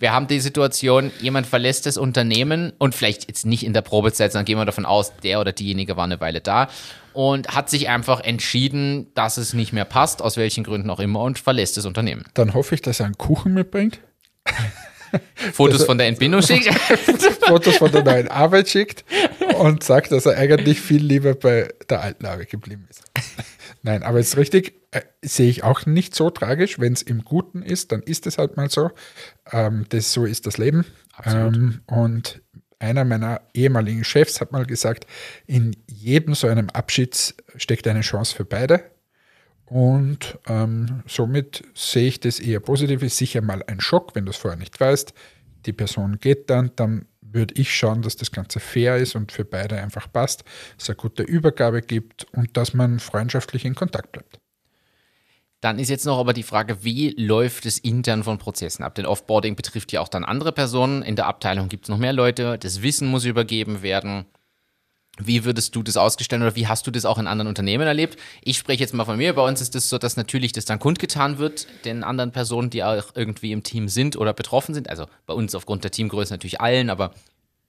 Wir haben die Situation, jemand verlässt das Unternehmen und vielleicht jetzt nicht in der Probezeit, sondern gehen wir davon aus, der oder diejenige war eine Weile da und hat sich einfach entschieden, dass es nicht mehr passt, aus welchen Gründen auch immer, und verlässt das Unternehmen. Dann hoffe ich, dass er einen Kuchen mitbringt, Fotos von der Entbindung schickt. Fotos von der neuen Arbeit schickt und sagt, dass er eigentlich viel lieber bei der alten Arbeit geblieben ist. Nein, aber jetzt richtig, äh, sehe ich auch nicht so tragisch. Wenn es im Guten ist, dann ist es halt mal so. Ähm, das, so ist das Leben. Ähm, und einer meiner ehemaligen Chefs hat mal gesagt, in jedem so einem Abschied steckt eine Chance für beide. Und ähm, somit sehe ich das eher positiv. Ist sicher mal ein Schock, wenn du es vorher nicht weißt. Die Person geht dann, dann würde ich schauen, dass das Ganze fair ist und für beide einfach passt, es eine gute Übergabe gibt und dass man freundschaftlich in Kontakt bleibt. Dann ist jetzt noch aber die Frage, wie läuft es intern von Prozessen ab? Denn Offboarding betrifft ja auch dann andere Personen. In der Abteilung gibt es noch mehr Leute. Das Wissen muss übergeben werden. Wie würdest du das ausgestellt oder wie hast du das auch in anderen Unternehmen erlebt? Ich spreche jetzt mal von mir. Bei uns ist es so, dass natürlich das dann kundgetan wird den anderen Personen, die auch irgendwie im Team sind oder betroffen sind. Also bei uns aufgrund der Teamgröße natürlich allen, aber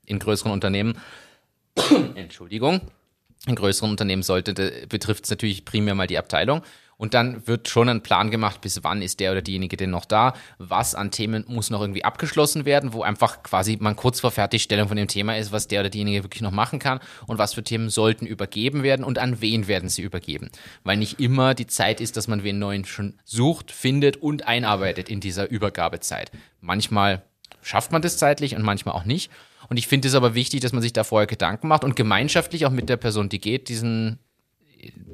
in größeren Unternehmen. Entschuldigung. In größeren Unternehmen sollte, betrifft es natürlich primär mal die Abteilung. Und dann wird schon ein Plan gemacht, bis wann ist der oder diejenige denn noch da, was an Themen muss noch irgendwie abgeschlossen werden, wo einfach quasi man kurz vor Fertigstellung von dem Thema ist, was der oder diejenige wirklich noch machen kann und was für Themen sollten übergeben werden und an wen werden sie übergeben. Weil nicht immer die Zeit ist, dass man wen neuen schon sucht, findet und einarbeitet in dieser Übergabezeit. Manchmal schafft man das zeitlich und manchmal auch nicht. Und ich finde es aber wichtig, dass man sich da vorher Gedanken macht und gemeinschaftlich auch mit der Person, die geht, diesen,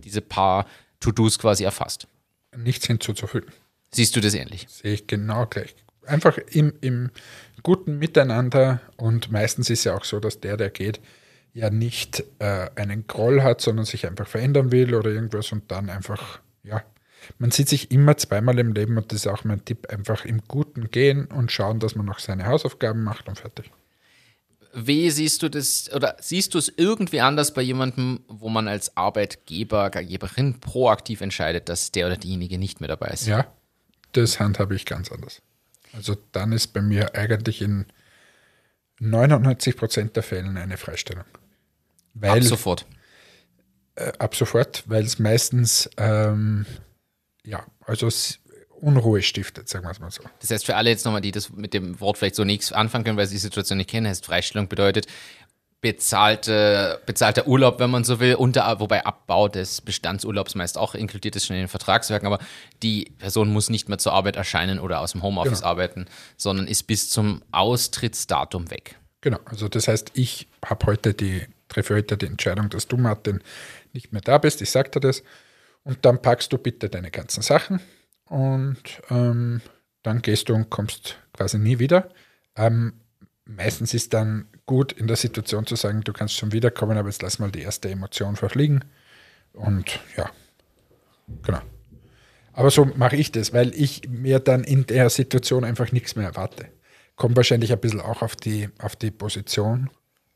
diese paar To-Dos quasi erfasst. Nichts hinzuzufügen. Siehst du das ähnlich? Sehe ich genau gleich. Einfach im, im guten Miteinander und meistens ist ja auch so, dass der, der geht, ja nicht äh, einen Groll hat, sondern sich einfach verändern will oder irgendwas und dann einfach, ja, man sieht sich immer zweimal im Leben und das ist auch mein Tipp, einfach im Guten gehen und schauen, dass man noch seine Hausaufgaben macht und fertig. Wie siehst du das, oder siehst du es irgendwie anders bei jemandem, wo man als Arbeitgeber, Arbeitgeberin proaktiv entscheidet, dass der oder diejenige nicht mehr dabei ist? Ja, das handhabe ich ganz anders. Also dann ist bei mir eigentlich in 99 Prozent der Fällen eine Freistellung. Weil, Ab sofort. äh, ab sofort, weil es meistens, ähm, ja, also es Unruhe stiftet, sagen wir es mal so. Das heißt, für alle jetzt nochmal, die das mit dem Wort vielleicht so nichts anfangen können, weil sie die Situation nicht kennen, heißt Freistellung bedeutet bezahlte, bezahlter Urlaub, wenn man so will, unter, wobei Abbau des Bestandsurlaubs meist auch inkludiert ist schon in den Vertragswerken, aber die Person muss nicht mehr zur Arbeit erscheinen oder aus dem Homeoffice Genau. arbeiten, sondern ist bis zum Austrittsdatum weg. Genau, also das heißt, ich habe heute die, treffe heute die Entscheidung, dass du, Martin, nicht mehr da bist. Ich sage dir das. Und dann packst du bitte deine ganzen Sachen und ähm, dann gehst du und kommst quasi nie wieder. Ähm, meistens ist dann gut in der Situation zu sagen, du kannst schon wiederkommen, aber jetzt lass mal die erste Emotion verfliegen. Und ja, genau. Aber so mache ich das, weil ich mir dann in der Situation einfach nichts mehr erwarte. Kommt wahrscheinlich ein bisschen auch auf die, auf die Position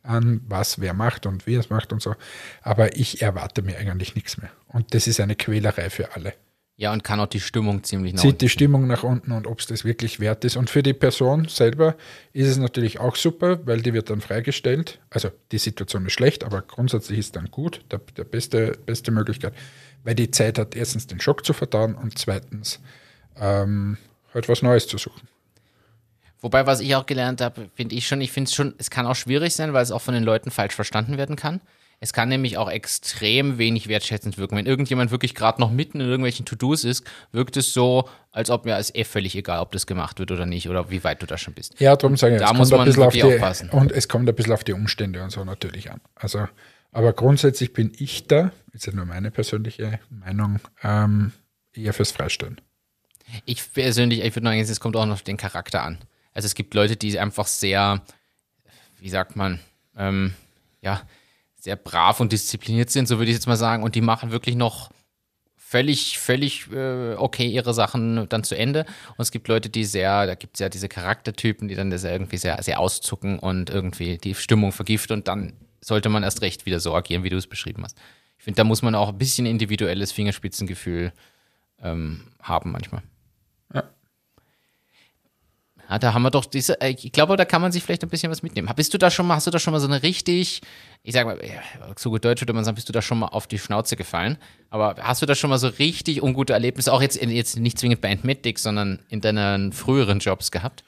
an, was wer macht und wie es macht und so. Aber ich erwarte mir eigentlich nichts mehr. Und das ist eine Quälerei für alle. Ja, und kann auch die Stimmung ziemlich nach Zieht unten. die Stimmung nach unten und ob es das wirklich wert ist. Und für die Person selber ist es natürlich auch super, weil die wird dann freigestellt. Also die Situation ist schlecht, aber grundsätzlich ist dann gut, der, der beste, beste Möglichkeit, weil die Zeit hat, erstens den Schock zu verdauen und zweitens ähm, halt was Neues zu suchen. Wobei, was ich auch gelernt habe, finde ich schon, ich finde es schon, es kann auch schwierig sein, weil es auch von den Leuten falsch verstanden werden kann. Es kann nämlich auch extrem wenig wertschätzend wirken. Wenn irgendjemand wirklich gerade noch mitten in irgendwelchen To-Dos ist, wirkt es so, als ob mir ist eh völlig egal, ob das gemacht wird oder nicht oder wie weit du da schon bist. Ja, darum sage ich, Da es muss kommt ein man bisschen auf die, aufpassen. Und es kommt ein bisschen auf die Umstände und so natürlich an. Also, aber grundsätzlich bin ich da, ist ja nur meine persönliche Meinung, ähm, eher fürs Freistellen. Ich persönlich, ich würde sagen, es kommt auch noch auf den Charakter an. Also es gibt Leute, die einfach sehr, wie sagt man, ähm, ja, sehr brav und diszipliniert sind, so würde ich jetzt mal sagen, und die machen wirklich noch völlig, völlig äh, okay ihre Sachen dann zu Ende. Und es gibt Leute, die sehr, da gibt es ja diese Charaktertypen, die dann das irgendwie sehr, sehr auszucken und irgendwie die Stimmung vergiften und dann sollte man erst recht wieder so agieren, wie du es beschrieben hast. Ich finde, da muss man auch ein bisschen individuelles Fingerspitzengefühl ähm, haben manchmal. Ja. Ja, da haben wir doch diese, äh, ich glaube, da kann man sich vielleicht ein bisschen was mitnehmen. Bist du da schon mal, hast du da schon mal so eine richtig, ich sag mal, so gut Deutsch würde man sagen, bist du da schon mal auf die Schnauze gefallen? Aber hast du da schon mal so richtig ungute Erlebnisse, auch jetzt, jetzt nicht zwingend bei Entmatic, sondern in deinen früheren Jobs gehabt?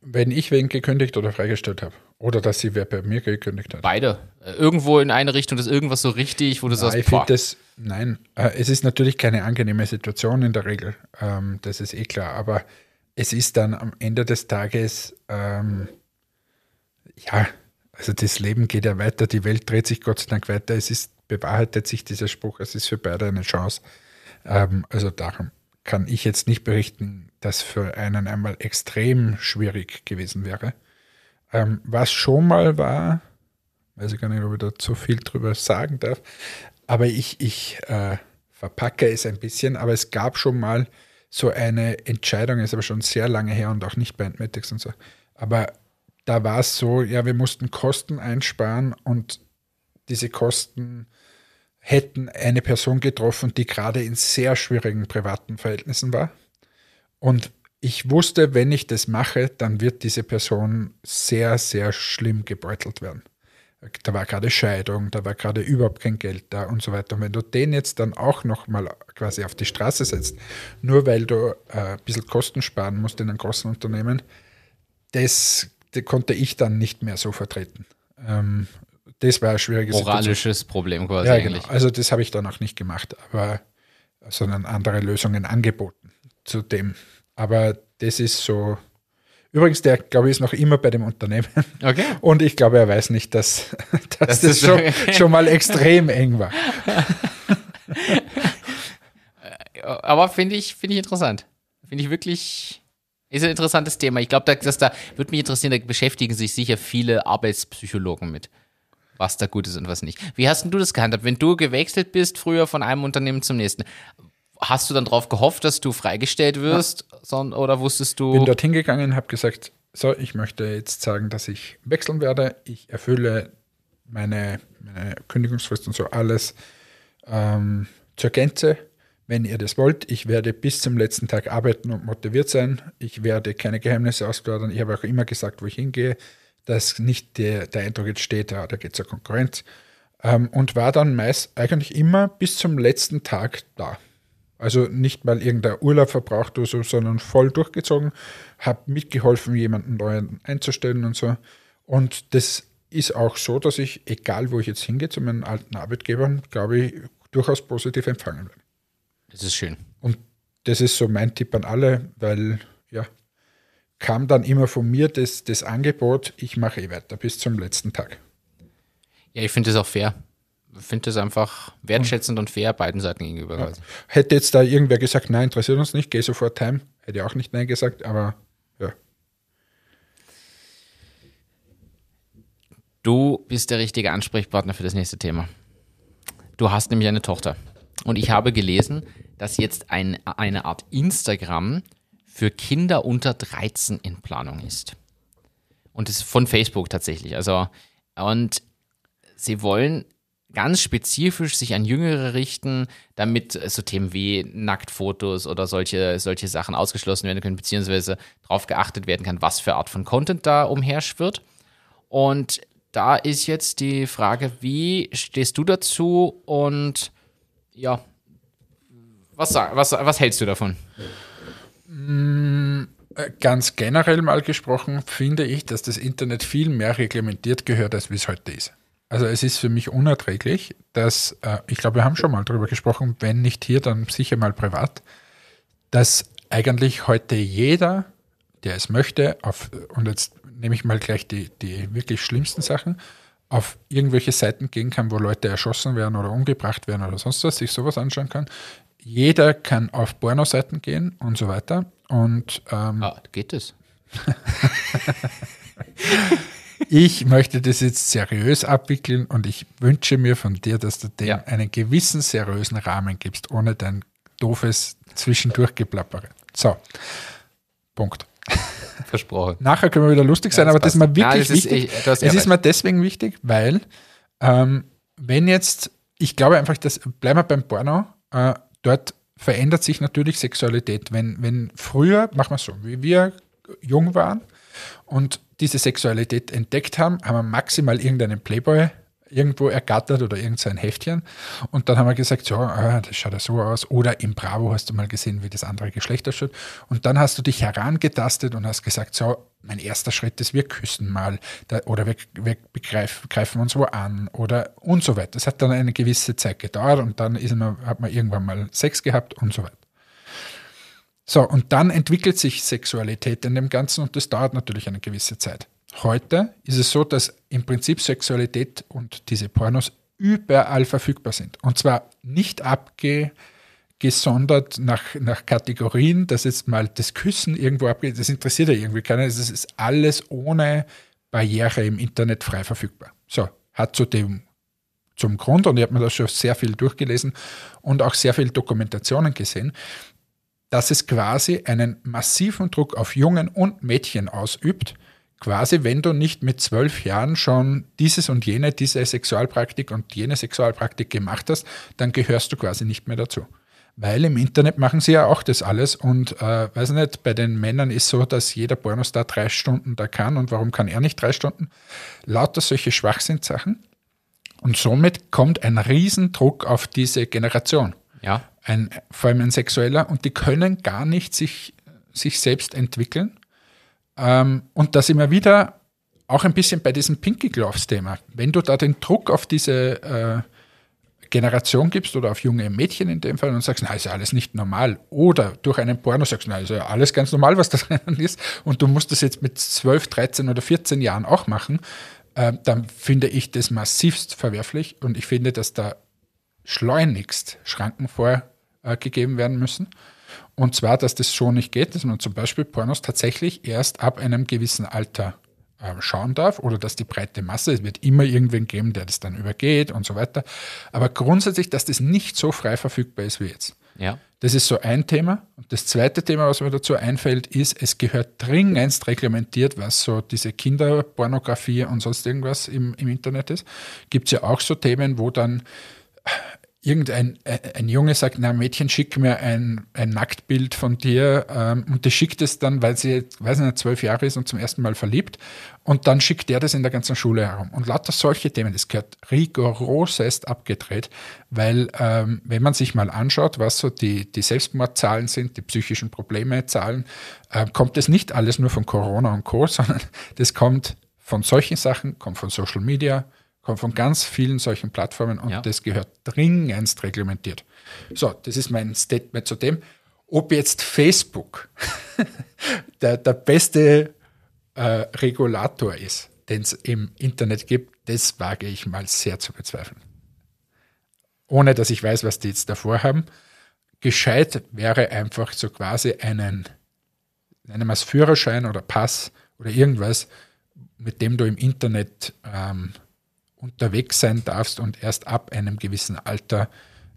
Wenn ich wen gekündigt oder freigestellt habe. Oder dass sie wer bei mir gekündigt hat. Beide. Äh, Irgendwo in eine Richtung, das ist irgendwas so richtig, wo du sagst, ich boah, das, nein, äh, es ist natürlich keine angenehme Situation in der Regel, ähm, das ist eh klar, aber es ist dann am Ende des Tages, ähm, ja, also das Leben geht ja weiter, die Welt dreht sich Gott sei Dank weiter, es ist, bewahrheitet sich dieser Spruch, es ist für beide eine Chance. Ähm, also darum kann ich jetzt nicht berichten, dass für einen einmal extrem schwierig gewesen wäre. Ähm, was schon mal war, weiß ich gar nicht, ob ich da zu viel drüber sagen darf, aber ich, ich äh, verpacke es ein bisschen, aber es gab schon mal so eine Entscheidung, ist aber schon sehr lange her und auch nicht bei Entmatics und so. Aber da war es so, ja, wir mussten Kosten einsparen und diese Kosten hätten eine Person getroffen, die gerade in sehr schwierigen privaten Verhältnissen war. Und ich wusste, wenn ich das mache, dann wird diese Person sehr, sehr schlimm gebeutelt werden. Da war gerade Scheidung, da war gerade überhaupt kein Geld da und so weiter. Und wenn du den jetzt dann auch noch mal quasi auf die Straße setzt, nur weil du äh, ein bisschen Kosten sparen musst in einem großen Unternehmen, das, das konnte ich dann nicht mehr so vertreten. Ähm, das war eine schwierige Situation. moralisches Problem quasi Ja, eigentlich. genau. Also das habe ich dann auch nicht gemacht, aber sondern andere Lösungen angeboten zu dem. Aber das ist so. Übrigens, der, glaube ich, ist noch immer bei dem Unternehmen. Okay. Und ich glaube, er weiß nicht, dass, dass Das das, schon, schon mal extrem eng war. Aber finde ich, finde ich interessant. Finde ich wirklich, ist ein interessantes Thema. Ich glaube, da, dass da würde mich interessieren, da beschäftigen sich sicher viele Arbeitspsychologen mit, was da gut ist und was nicht. Wie hast denn du das gehandhabt? Wenn du gewechselt bist, früher von einem Unternehmen zum nächsten, hast du dann darauf gehofft, dass du freigestellt wirst? Son- oder wusstest du. Bin dorthin gegangen, habe gesagt, so, ich möchte jetzt sagen, dass ich wechseln werde. Ich erfülle meine, meine Kündigungsfrist und so alles ähm, zur Gänze. Wenn ihr das wollt, ich werde bis zum letzten Tag arbeiten und motiviert sein. Ich werde keine Geheimnisse ausplaudern. Ich habe auch immer gesagt, wo ich hingehe, dass nicht der, der Eindruck jetzt steht, ja, da geht zur Konkurrenz. Ähm, und war dann meist eigentlich immer bis zum letzten Tag da. Also nicht mal irgendein Urlaub verbraucht oder so, sondern voll durchgezogen, habe mitgeholfen, jemanden neuen einzustellen und so. Und das ist auch so, dass ich, egal wo ich jetzt hingehe, zu meinen alten Arbeitgebern, glaube ich, durchaus positiv empfangen werde. das ist schön. Und das ist so mein Tipp an alle, weil ja, kam dann immer von mir das, das Angebot, ich mache eh weiter bis zum letzten Tag. Ja, ich finde das auch fair. Finde das einfach wertschätzend und fair beiden Seiten gegenüber. quasi. Hätte jetzt da irgendwer gesagt, nein, interessiert uns nicht, geh sofort heim, hätte ich auch nicht nein gesagt, aber ja. Du bist der richtige Ansprechpartner für das nächste Thema. Du hast nämlich eine Tochter. Und ich habe gelesen, dass jetzt ein, eine Art Instagram für Kinder unter 13 in Planung ist. Und das ist von Facebook tatsächlich. Also, und sie wollen ganz spezifisch sich an Jüngere richten, damit so Themen wie Nacktfotos oder solche, solche Sachen ausgeschlossen werden können, beziehungsweise darauf geachtet werden kann, was für Art von Content da umherschwirrt. Und da ist jetzt die Frage, wie stehst du dazu und ja, was, was, was hältst du davon? Äh, Ganz generell mal gesprochen finde ich, dass das Internet viel mehr reglementiert gehört, als wie es heute ist. Also es ist für mich unerträglich, dass, äh, ich glaube, wir haben schon mal darüber gesprochen, wenn nicht hier, dann sicher mal privat, dass eigentlich heute jeder, der es möchte, auf, und jetzt nehme ich mal gleich die, die wirklich schlimmsten Sachen, auf irgendwelche Seiten gehen kann, wo Leute erschossen werden oder umgebracht werden oder sonst was, sich sowas anschauen kann. Jeder kann auf Pornoseiten gehen und so weiter. Und ähm, Ah, geht es? ich möchte das jetzt seriös abwickeln und ich wünsche mir von dir, dass du dem Ja. einen gewissen seriösen Rahmen gibst, ohne dein doofes Zwischendurchgeplappere. So, Punkt. Versprochen. Nachher können wir wieder lustig sein, das aber das ist passt. mir wirklich Ja, das ist- wichtig. hast es ja ist mir deswegen wichtig, weil ähm, wenn jetzt, ich glaube einfach, dass, bleiben wir beim Porno, äh, dort verändert sich natürlich Sexualität. Wenn, wenn früher, machen wir es so, wie wir jung waren und diese Sexualität entdeckt haben, haben wir maximal irgendeinen Playboy irgendwo ergattert oder irgendein Heftchen und dann haben wir gesagt, so, ah, das schaut ja so aus oder im Bravo hast du mal gesehen, wie das andere Geschlecht ausschaut und dann hast du dich herangetastet und hast gesagt, so, mein erster Schritt ist, wir küssen mal da, oder wir, wir begreif, greifen uns wo an oder und so weiter. Das hat dann eine gewisse Zeit gedauert und dann man, hat man irgendwann mal Sex gehabt und so weiter. So, und dann entwickelt sich Sexualität in dem Ganzen und das dauert natürlich eine gewisse Zeit. Heute ist es so, dass im Prinzip Sexualität und diese Pornos überall verfügbar sind. Und zwar nicht abgesondert nach, nach Kategorien, dass jetzt mal das Küssen irgendwo abgeht. Das interessiert ja irgendwie keiner. Es ist alles ohne Barriere im Internet frei verfügbar. So, hat zu dem zum Grund, und ich habe mir da schon sehr viel durchgelesen und auch sehr viele Dokumentationen gesehen, dass es quasi einen massiven Druck auf Jungen und Mädchen ausübt, quasi wenn du nicht mit zwölf Jahren schon dieses und jene, diese Sexualpraktik und jene Sexualpraktik gemacht hast, dann gehörst du quasi nicht mehr dazu. Weil im Internet machen sie ja auch das alles und äh, weiß nicht, bei den Männern ist so, dass jeder Pornostar drei Stunden da kann und warum kann er nicht drei Stunden? Lauter solche Schwachsinnssachen. Und somit kommt ein Riesendruck auf diese Generation Ja. ein, vor allem ein sexueller, und die können gar nicht sich, sich selbst entwickeln. Ähm, und da sind wir wieder auch ein bisschen bei diesem Pinky Gloves-Thema. Wenn du da den Druck auf diese äh, Generation gibst oder auf junge Mädchen in dem Fall und sagst, na, ist ja alles nicht normal. Oder durch einen Porno sagst, na, ist ja alles ganz normal, was da drinnen ist. Und du musst das jetzt mit 12, 13 oder 14 Jahren auch machen, äh, dann finde ich das massivst verwerflich. Und ich finde, dass da schleunigst Schranken vorgegeben werden müssen. Und zwar, dass das so nicht geht, dass man zum Beispiel Pornos tatsächlich erst ab einem gewissen Alter äh, schauen darf oder dass die breite Masse, es wird immer irgendwen geben, der das dann übergeht und so weiter. Aber grundsätzlich, dass das nicht so frei verfügbar ist wie jetzt. Ja. Das ist so ein Thema. Und das zweite Thema, was mir dazu einfällt, ist, es gehört dringendst reglementiert, was so diese Kinderpornografie und sonst irgendwas im, im Internet ist. Gibt es ja auch so Themen, wo dann irgendein äh, ein Junge sagt, na Mädchen, schick mir ein, ein Nacktbild von dir ähm, und die schickt es dann, weil sie, weiß nicht, zwölf Jahre ist und zum ersten Mal verliebt und dann schickt der das in der ganzen Schule herum. Und lauter solche Themen, das gehört rigorosest abgedreht, weil ähm, wenn man sich mal anschaut, was so die, die Selbstmordzahlen sind, die psychischen Probleme-Zahlen, äh, kommt es nicht alles nur von Corona und Co., sondern das kommt von solchen Sachen, kommt von Social Media, kommt von ganz vielen solchen Plattformen und Ja. das gehört dringendst reglementiert. So, das ist mein Statement zu dem. Ob jetzt Facebook der, der beste äh, Regulator ist, den es im Internet gibt, das wage ich mal sehr zu bezweifeln. Ohne dass ich weiß, was die jetzt davor haben. Gescheit wäre einfach so quasi einen, nennen wir es Führerschein oder Pass oder irgendwas, mit dem du im Internet ähm, unterwegs sein darfst und erst ab einem gewissen Alter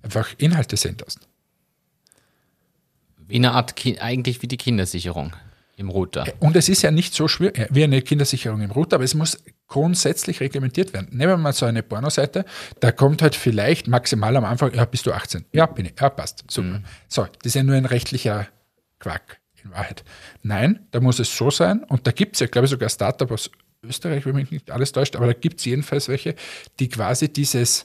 einfach Inhalte sehen darfst. Wie eine Art, Ki eigentlich wie die Kindersicherung im Router. Und es ist ja nicht so schwierig äh, wie eine Kindersicherung im Router, aber es muss grundsätzlich reglementiert werden. Nehmen wir mal so eine Pornoseite, da kommt halt vielleicht maximal am Anfang, ja, bist du 18? Ja, bin ich. Ja, passt. Super. Mhm. So, das ist ja nur ein rechtlicher Quack in Wahrheit. Nein, da muss es so sein, und da gibt es ja, glaube ich, sogar Startup aus Österreich, wenn mich nicht alles täuscht, aber da gibt es jedenfalls welche, die quasi dieses,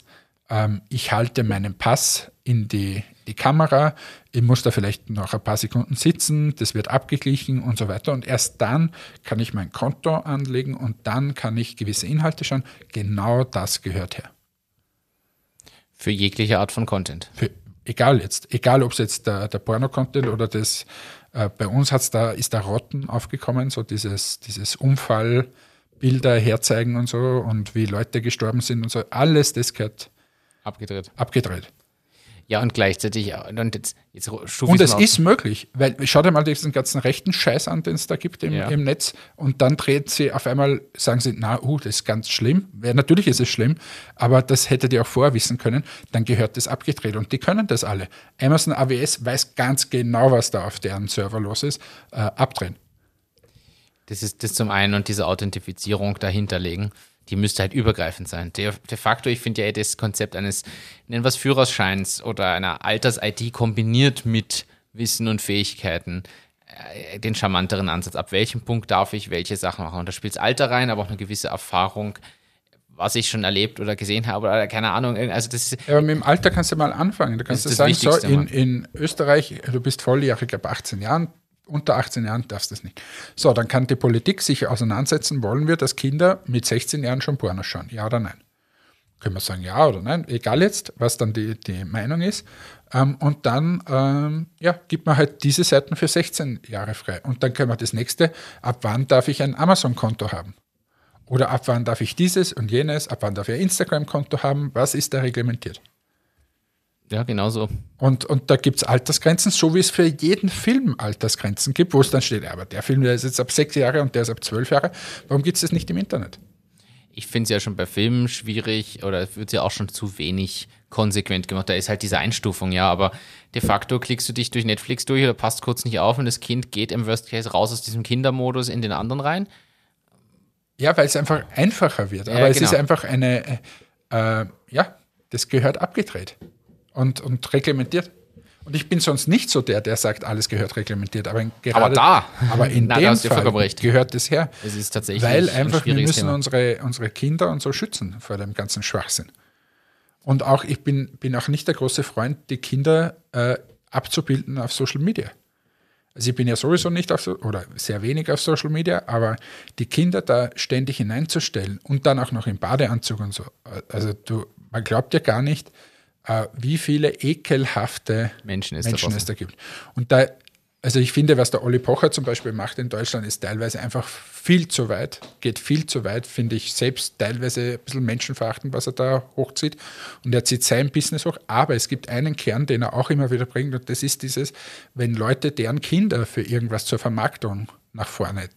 ähm, ich halte meinen Pass in die, die Kamera, ich muss da vielleicht noch ein paar Sekunden sitzen, das wird abgeglichen und so weiter. Und erst dann kann ich mein Konto anlegen und dann kann ich gewisse Inhalte schauen. Genau das gehört her. Für jegliche Art von Content. Für, egal jetzt, egal ob es jetzt der, der Porno-Content oder das, äh, bei uns hat's da, ist da Rotten aufgekommen, so dieses, dieses Unfallbilder herzeigen und so und wie Leute gestorben sind und so. Alles das gehört abgedreht. abgedreht. Ja, und gleichzeitig, und jetzt, jetzt Und es ist möglich, weil schau dir mal diesen ganzen rechten Scheiß an, den es da gibt im, ja. im, Netz, und dann dreht sie auf einmal, sagen sie, na, uh, das ist ganz schlimm. Weil natürlich ist es schlimm, aber das hättet ihr auch vorwissen können, dann gehört das abgedreht. Und die können das alle. Amazon AWS weiß ganz genau, was da auf deren Server los ist, äh, abdrehen. Das ist das zum einen und diese Authentifizierung dahinterlegen die müsste halt übergreifend sein. De, de facto, ich finde ja das Konzept eines, nennen wir es Führerscheins oder einer Alters-ID kombiniert mit Wissen und Fähigkeiten äh, den charmanteren Ansatz. Ab welchem Punkt darf ich welche Sachen machen? Und da spielt das Alter rein, aber auch eine gewisse Erfahrung, was ich schon erlebt oder gesehen habe oder keine Ahnung. Also das ja, aber mit dem Alter kannst du mal anfangen. Du kannst du sagen, so in, in Österreich, du bist volljährig ab 18 Jahren, unter 18 Jahren darfst du es nicht. So, dann kann die Politik sich auseinandersetzen, wollen wir, dass Kinder mit 16 Jahren schon Porno schauen? Ja oder nein? Können wir sagen ja oder nein, egal jetzt, was dann die, die Meinung ist. Ähm, und dann ähm, ja, gibt man halt diese Seiten für 16 Jahre frei. Und dann können wir das nächste, ab wann darf ich ein Amazon-Konto haben? Oder ab wann darf ich dieses und jenes, ab wann darf ich ein Instagram-Konto haben? Was ist da reglementiert? Ja, genau so. Und, und da gibt es Altersgrenzen, so wie es für jeden Film Altersgrenzen gibt, wo es dann steht, aber der Film der ist jetzt ab sechs Jahre und der ist ab zwölf Jahre. Warum gibt es das nicht im Internet? Ich finde es ja schon bei Filmen schwierig oder wird ja auch schon zu wenig konsequent gemacht. Da ist halt diese Einstufung, ja, aber de facto klickst du dich durch Netflix durch oder passt kurz nicht auf und das Kind geht im Worst Case raus aus diesem Kindermodus in den anderen rein. Ja, weil es einfach einfacher wird. Aber ja, genau. es ist einfach eine, äh, ja, das gehört abgedreht und, und reglementiert. Und ich bin sonst nicht so der, der sagt, alles gehört reglementiert. Aber, gerade, aber da, aber in Na, dem Fall gehört es her. Es ist tatsächlich weil einfach wir müssen unsere, unsere Kinder und so schützen vor dem ganzen Schwachsinn. Und auch ich bin, bin auch nicht der große Freund, die Kinder äh, abzubilden auf Social Media. Also ich bin ja sowieso nicht auf so, oder sehr wenig auf Social Media, aber die Kinder da ständig hineinzustellen und dann auch noch im Badeanzug und so. Also du, man glaubt ja gar nicht, äh, wie viele ekelhafte Menschen, es, Menschen es da gibt. Und da, also ich finde, was der Olli Pocher zum Beispiel macht in Deutschland, ist teilweise einfach viel zu weit, geht viel zu weit, finde ich selbst teilweise ein bisschen menschenverachtend, was er da hochzieht. Und er zieht sein Business hoch. Aber es gibt einen Kern, den er auch immer wieder bringt, und das ist dieses, wenn Leute deren Kinder für irgendwas zur Vermarktung nach vorne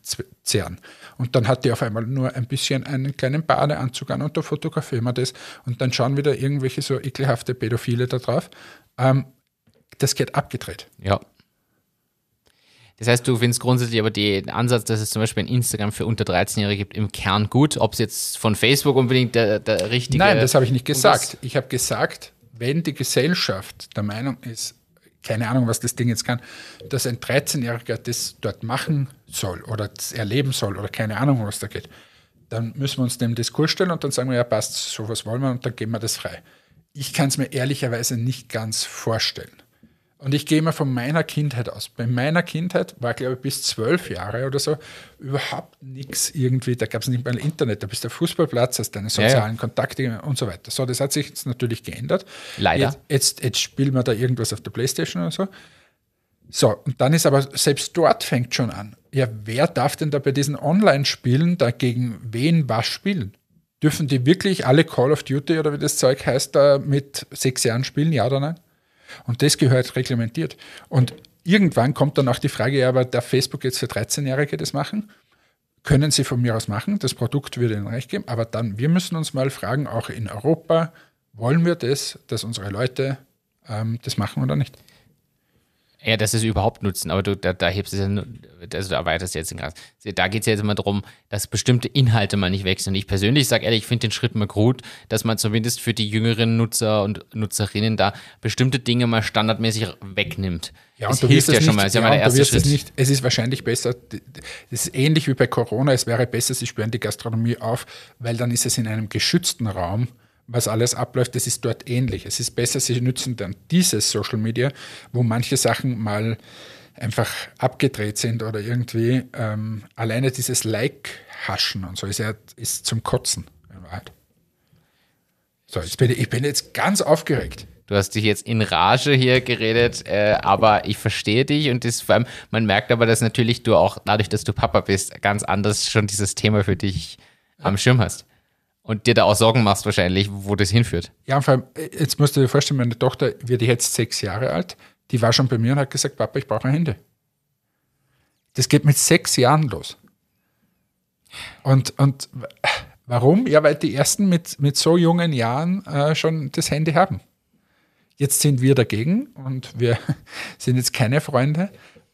zehren. Und dann hat die auf einmal nur ein bisschen einen kleinen Badeanzug an und da fotografieren wir das und dann schauen wieder irgendwelche so ekelhafte Pädophile da drauf. Ähm, das geht abgedreht. Ja. Das heißt, du findest grundsätzlich aber den Ansatz, dass es zum Beispiel ein Instagram für unter 13-Jährige gibt, im Kern gut. Ob es jetzt von Facebook unbedingt der, der richtige. Nein, das habe ich nicht gesagt. Ich habe gesagt, wenn die Gesellschaft der Meinung ist, keine Ahnung, was das Ding jetzt kann, dass ein 13-Jähriger das dort machen soll oder erleben soll oder keine Ahnung, was da geht, dann müssen wir uns dem Diskurs stellen und dann sagen wir, ja, passt, sowas wollen wir und dann geben wir das frei. Ich kann es mir ehrlicherweise nicht ganz vorstellen. Und ich gehe immer von meiner Kindheit aus. Bei meiner Kindheit war, glaube ich, bis zwölf Jahre oder so überhaupt nichts irgendwie. Da gab es nicht mal Internet. Da bist du Fußballplatz, hast deine sozialen ja. Kontakte und so weiter. So, das hat sich jetzt natürlich geändert. Leider. Jetzt, jetzt, jetzt spielen wir da irgendwas auf der Playstation oder so. So, und dann ist aber, selbst dort fängt schon an. Ja, wer darf denn da bei diesen Online-Spielen dagegen wen was spielen? Dürfen die wirklich alle Call of Duty oder wie das Zeug heißt, da mit sechs Jahren spielen, ja oder nein? Und das gehört reglementiert. Und irgendwann kommt dann auch die Frage, ja, aber darf Facebook jetzt für 13-Jährige das machen? können sie von mir aus machen, das Produkt würde ihnen recht geben, aber dann, wir müssen uns mal fragen, auch in Europa, wollen wir das, dass unsere Leute ähm, das machen oder nicht? Ja, das ist überhaupt nutzen, aber du, da, da hebst es ja, also du erweiterst jetzt den Gras. Da geht es ja jetzt immer darum, dass bestimmte Inhalte mal nicht wechseln. Ich persönlich sage ehrlich, ich finde den Schritt mal gut, dass man zumindest für die jüngeren Nutzer und Nutzerinnen da bestimmte Dinge mal standardmäßig wegnimmt. das du hilft wirst ja es schon nicht- mal, das ist ja ja, mal der und du erste Schritt. Es, nicht, es ist wahrscheinlich besser, es ist ähnlich wie bei Corona, es wäre besser, sie sperren die Gastronomie auf, weil dann ist es in einem geschützten Raum, was alles abläuft, das ist dort ähnlich. Es ist besser, sie nützen dann dieses Social Media, wo manche Sachen mal einfach abgedreht sind oder irgendwie ähm, alleine dieses Like-Haschen und so ist ja ist zum Kotzen in Wahrheit. So, jetzt bin ich, ich bin jetzt ganz aufgeregt. Du hast dich jetzt in Rage hier geredet, äh, aber ich verstehe dich und das, vor allem, man merkt aber, dass natürlich du auch, dadurch, dass du Papa bist, ganz anders schon dieses Thema für dich am Schirm hast. Und dir da auch Sorgen machst wahrscheinlich, wo das hinführt. Ja, vor allem, äh, jetzt musst du dir vorstellen, meine Tochter wird jetzt sechs Jahre alt, die war schon bei mir und hat gesagt, Papa, ich brauche ein Handy. Das geht mit sechs Jahren los. Und, und warum? Ja, weil die ersten mit, mit so jungen Jahren äh, schon das Handy haben. Jetzt sind wir dagegen und wir sind jetzt keine Freunde.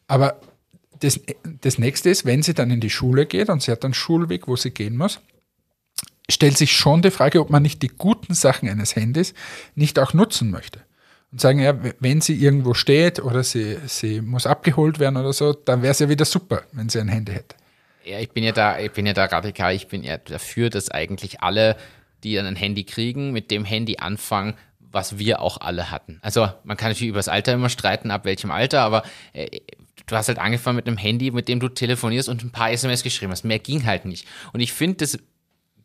Aber das, das nächste ist, wenn sie dann in die Schule geht und sie hat einen Schulweg, wo sie gehen muss, stellt sich schon die Frage, ob man nicht die guten Sachen eines Handys nicht auch nutzen möchte. Und sagen, ja, wenn sie irgendwo steht oder sie, sie muss abgeholt werden oder so, dann wäre es ja wieder super, wenn sie ein Handy hätte. Ja, ich bin ja da, ich bin ja da radikal. Ich bin ja dafür, dass eigentlich alle, die dann ein Handy kriegen, mit dem Handy anfangen, was wir auch alle hatten. Also man kann natürlich über das Alter immer streiten, ab welchem Alter, aber äh, du hast halt angefangen mit einem Handy, mit dem du telefonierst und ein paar SMS geschrieben hast. Mehr ging halt nicht. Und ich finde, das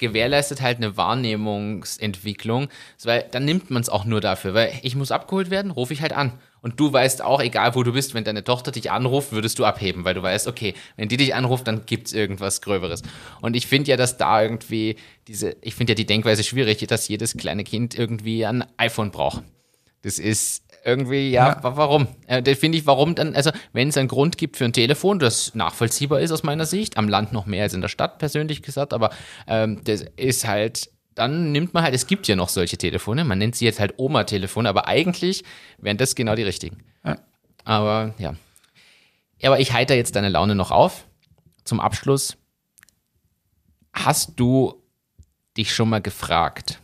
gewährleistet halt eine Wahrnehmungsentwicklung, weil dann nimmt man es auch nur dafür, weil ich muss abgeholt werden, rufe ich halt an. Und du weißt auch, egal wo du bist, wenn deine Tochter dich anruft, würdest du abheben, weil du weißt, okay, wenn die dich anruft, dann gibt es irgendwas Gröberes. Und ich finde ja, dass da irgendwie diese, ich finde ja die Denkweise schwierig, dass jedes kleine Kind irgendwie ein iPhone braucht. Das ist irgendwie, ja, wa- warum? Äh, das finde ich, warum dann, also wenn es einen Grund gibt für ein Telefon, das nachvollziehbar ist aus meiner Sicht, am Land noch mehr als in der Stadt, persönlich gesagt, aber ähm, das ist halt, dann nimmt man halt, es gibt ja noch solche Telefone, man nennt sie jetzt halt Oma-Telefone, aber eigentlich wären das genau die richtigen. Ja. Aber ja. Ja, Aber ich heiter jetzt deine Laune noch auf. Zum Abschluss. Hast du dich schon mal gefragt,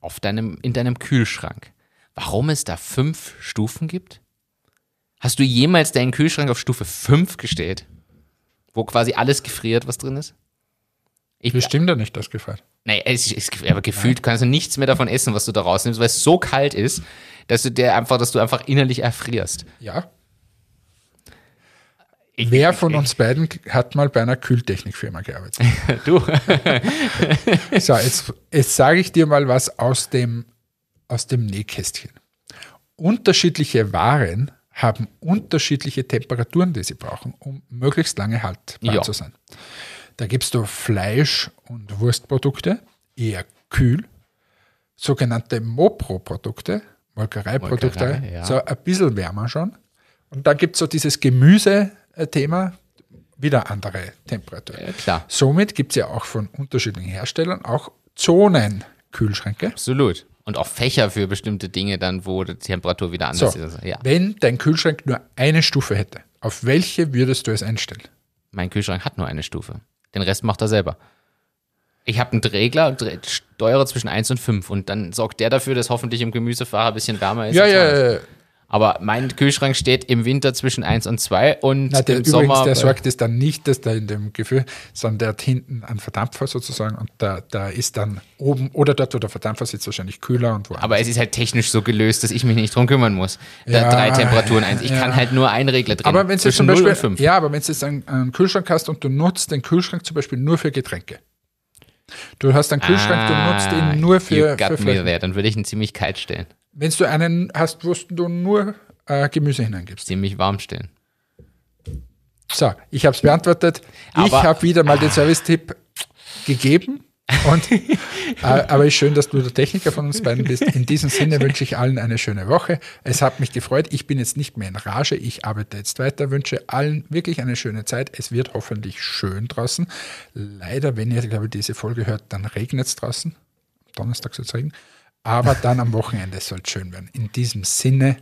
auf deinem, in deinem Kühlschrank, warum es da fünf Stufen gibt? Hast du jemals deinen Kühlschrank auf Stufe 5 gestellt? Wo quasi alles gefriert, was drin ist? Ich, Bestimmt ja nicht das gefragt. Nee, es ist, aber gefühlt kannst du nichts mehr davon essen, was du da rausnimmst, weil es so kalt ist, dass du dir einfach, dass du einfach innerlich erfrierst. Ja. Ich, Wer von uns beiden hat mal bei einer Kühltechnikfirma gearbeitet? Du. So, jetzt, jetzt sage ich dir mal was aus dem, aus dem Nähkästchen. Unterschiedliche Waren haben unterschiedliche Temperaturen, die sie brauchen, um möglichst lange haltbar Ja. zu sein. Da gibst du Fleisch- und Wurstprodukte, eher kühl, sogenannte Mopro-Produkte, Molkereiprodukte, Molkerei, ja. so ein bisschen wärmer schon. Und dann gibt es so dieses Gemüse-Thema, wieder andere Temperatur. Ja. Somit gibt es ja auch von unterschiedlichen Herstellern auch Zonenkühlschränke. Absolut. Und auch Fächer für bestimmte Dinge dann, wo die Temperatur wieder So, anders ist. Ja. wenn dein Kühlschrank nur eine Stufe hätte, auf welche würdest du es einstellen? Mein Kühlschrank hat nur eine Stufe. Den Rest macht er selber. Ich habe einen Regler und steuere zwischen 1 und 5 und dann sorgt der dafür, dass hoffentlich im Gemüsefach ein bisschen wärmer ist. Ja, ja, ja. Aber mein Kühlschrank steht im Winter zwischen 1 und 2 und Na, der, im übrigens, Sommer. der sorgt es dann nicht, dass da in dem Gefühl, sondern der hat hinten einen Verdampfer sozusagen und da, da ist dann oben oder dort, wo der Verdampfer sitzt, wahrscheinlich kühler und woanders. aber es ist halt technisch so gelöst, dass ich mich nicht drum kümmern muss. Da Ja, drei Temperaturen eins. Ich ja. kann halt nur einen Regler drehen. Aber wenn du jetzt zum zwischen 0 Beispiel, und 5. ja, aber wenn du jetzt einen, einen Kühlschrank hast und du nutzt den Kühlschrank zum Beispiel nur für Getränke. Du hast einen Kühlschrank, du nutzt ihn nur Ah, you für, für Flaschen. there. Dann würde ich ihn ziemlich kalt stellen. Wenn du einen hast, wo du nur äh, Gemüse hineingibst. Ziemlich warm stellen. So, ich habe es beantwortet. ich Aber- habe wieder mal den Service-Tipp gegeben. Und, äh, aber ist schön, dass du der Techniker von uns beiden bist. In diesem Sinne wünsche ich allen eine schöne Woche. Es hat mich gefreut. Ich bin jetzt nicht mehr in Rage. Ich arbeite jetzt weiter. Wünsche allen wirklich eine schöne Zeit. Es wird hoffentlich schön draußen. Leider, wenn ihr, glaube diese Folge hört, dann regnet es draußen. Donnerstag soll es regnen. Aber dann am Wochenende soll es schön werden. In diesem Sinne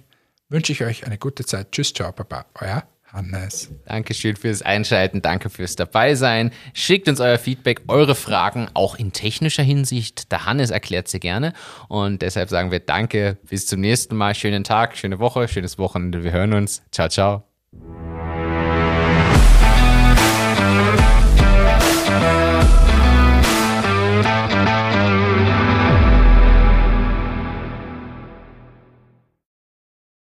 wünsche ich euch eine gute Zeit. Tschüss, ciao, Papa. Euer Hannes. Dankeschön fürs Einschalten, danke fürs Dabeisein. Schickt uns euer Feedback, eure Fragen, auch in technischer Hinsicht. Der Hannes erklärt sie gerne. Und deshalb sagen wir Danke, bis zum nächsten Mal. Schönen Tag, schöne Woche, schönes Wochenende. Wir hören uns. Ciao, ciao.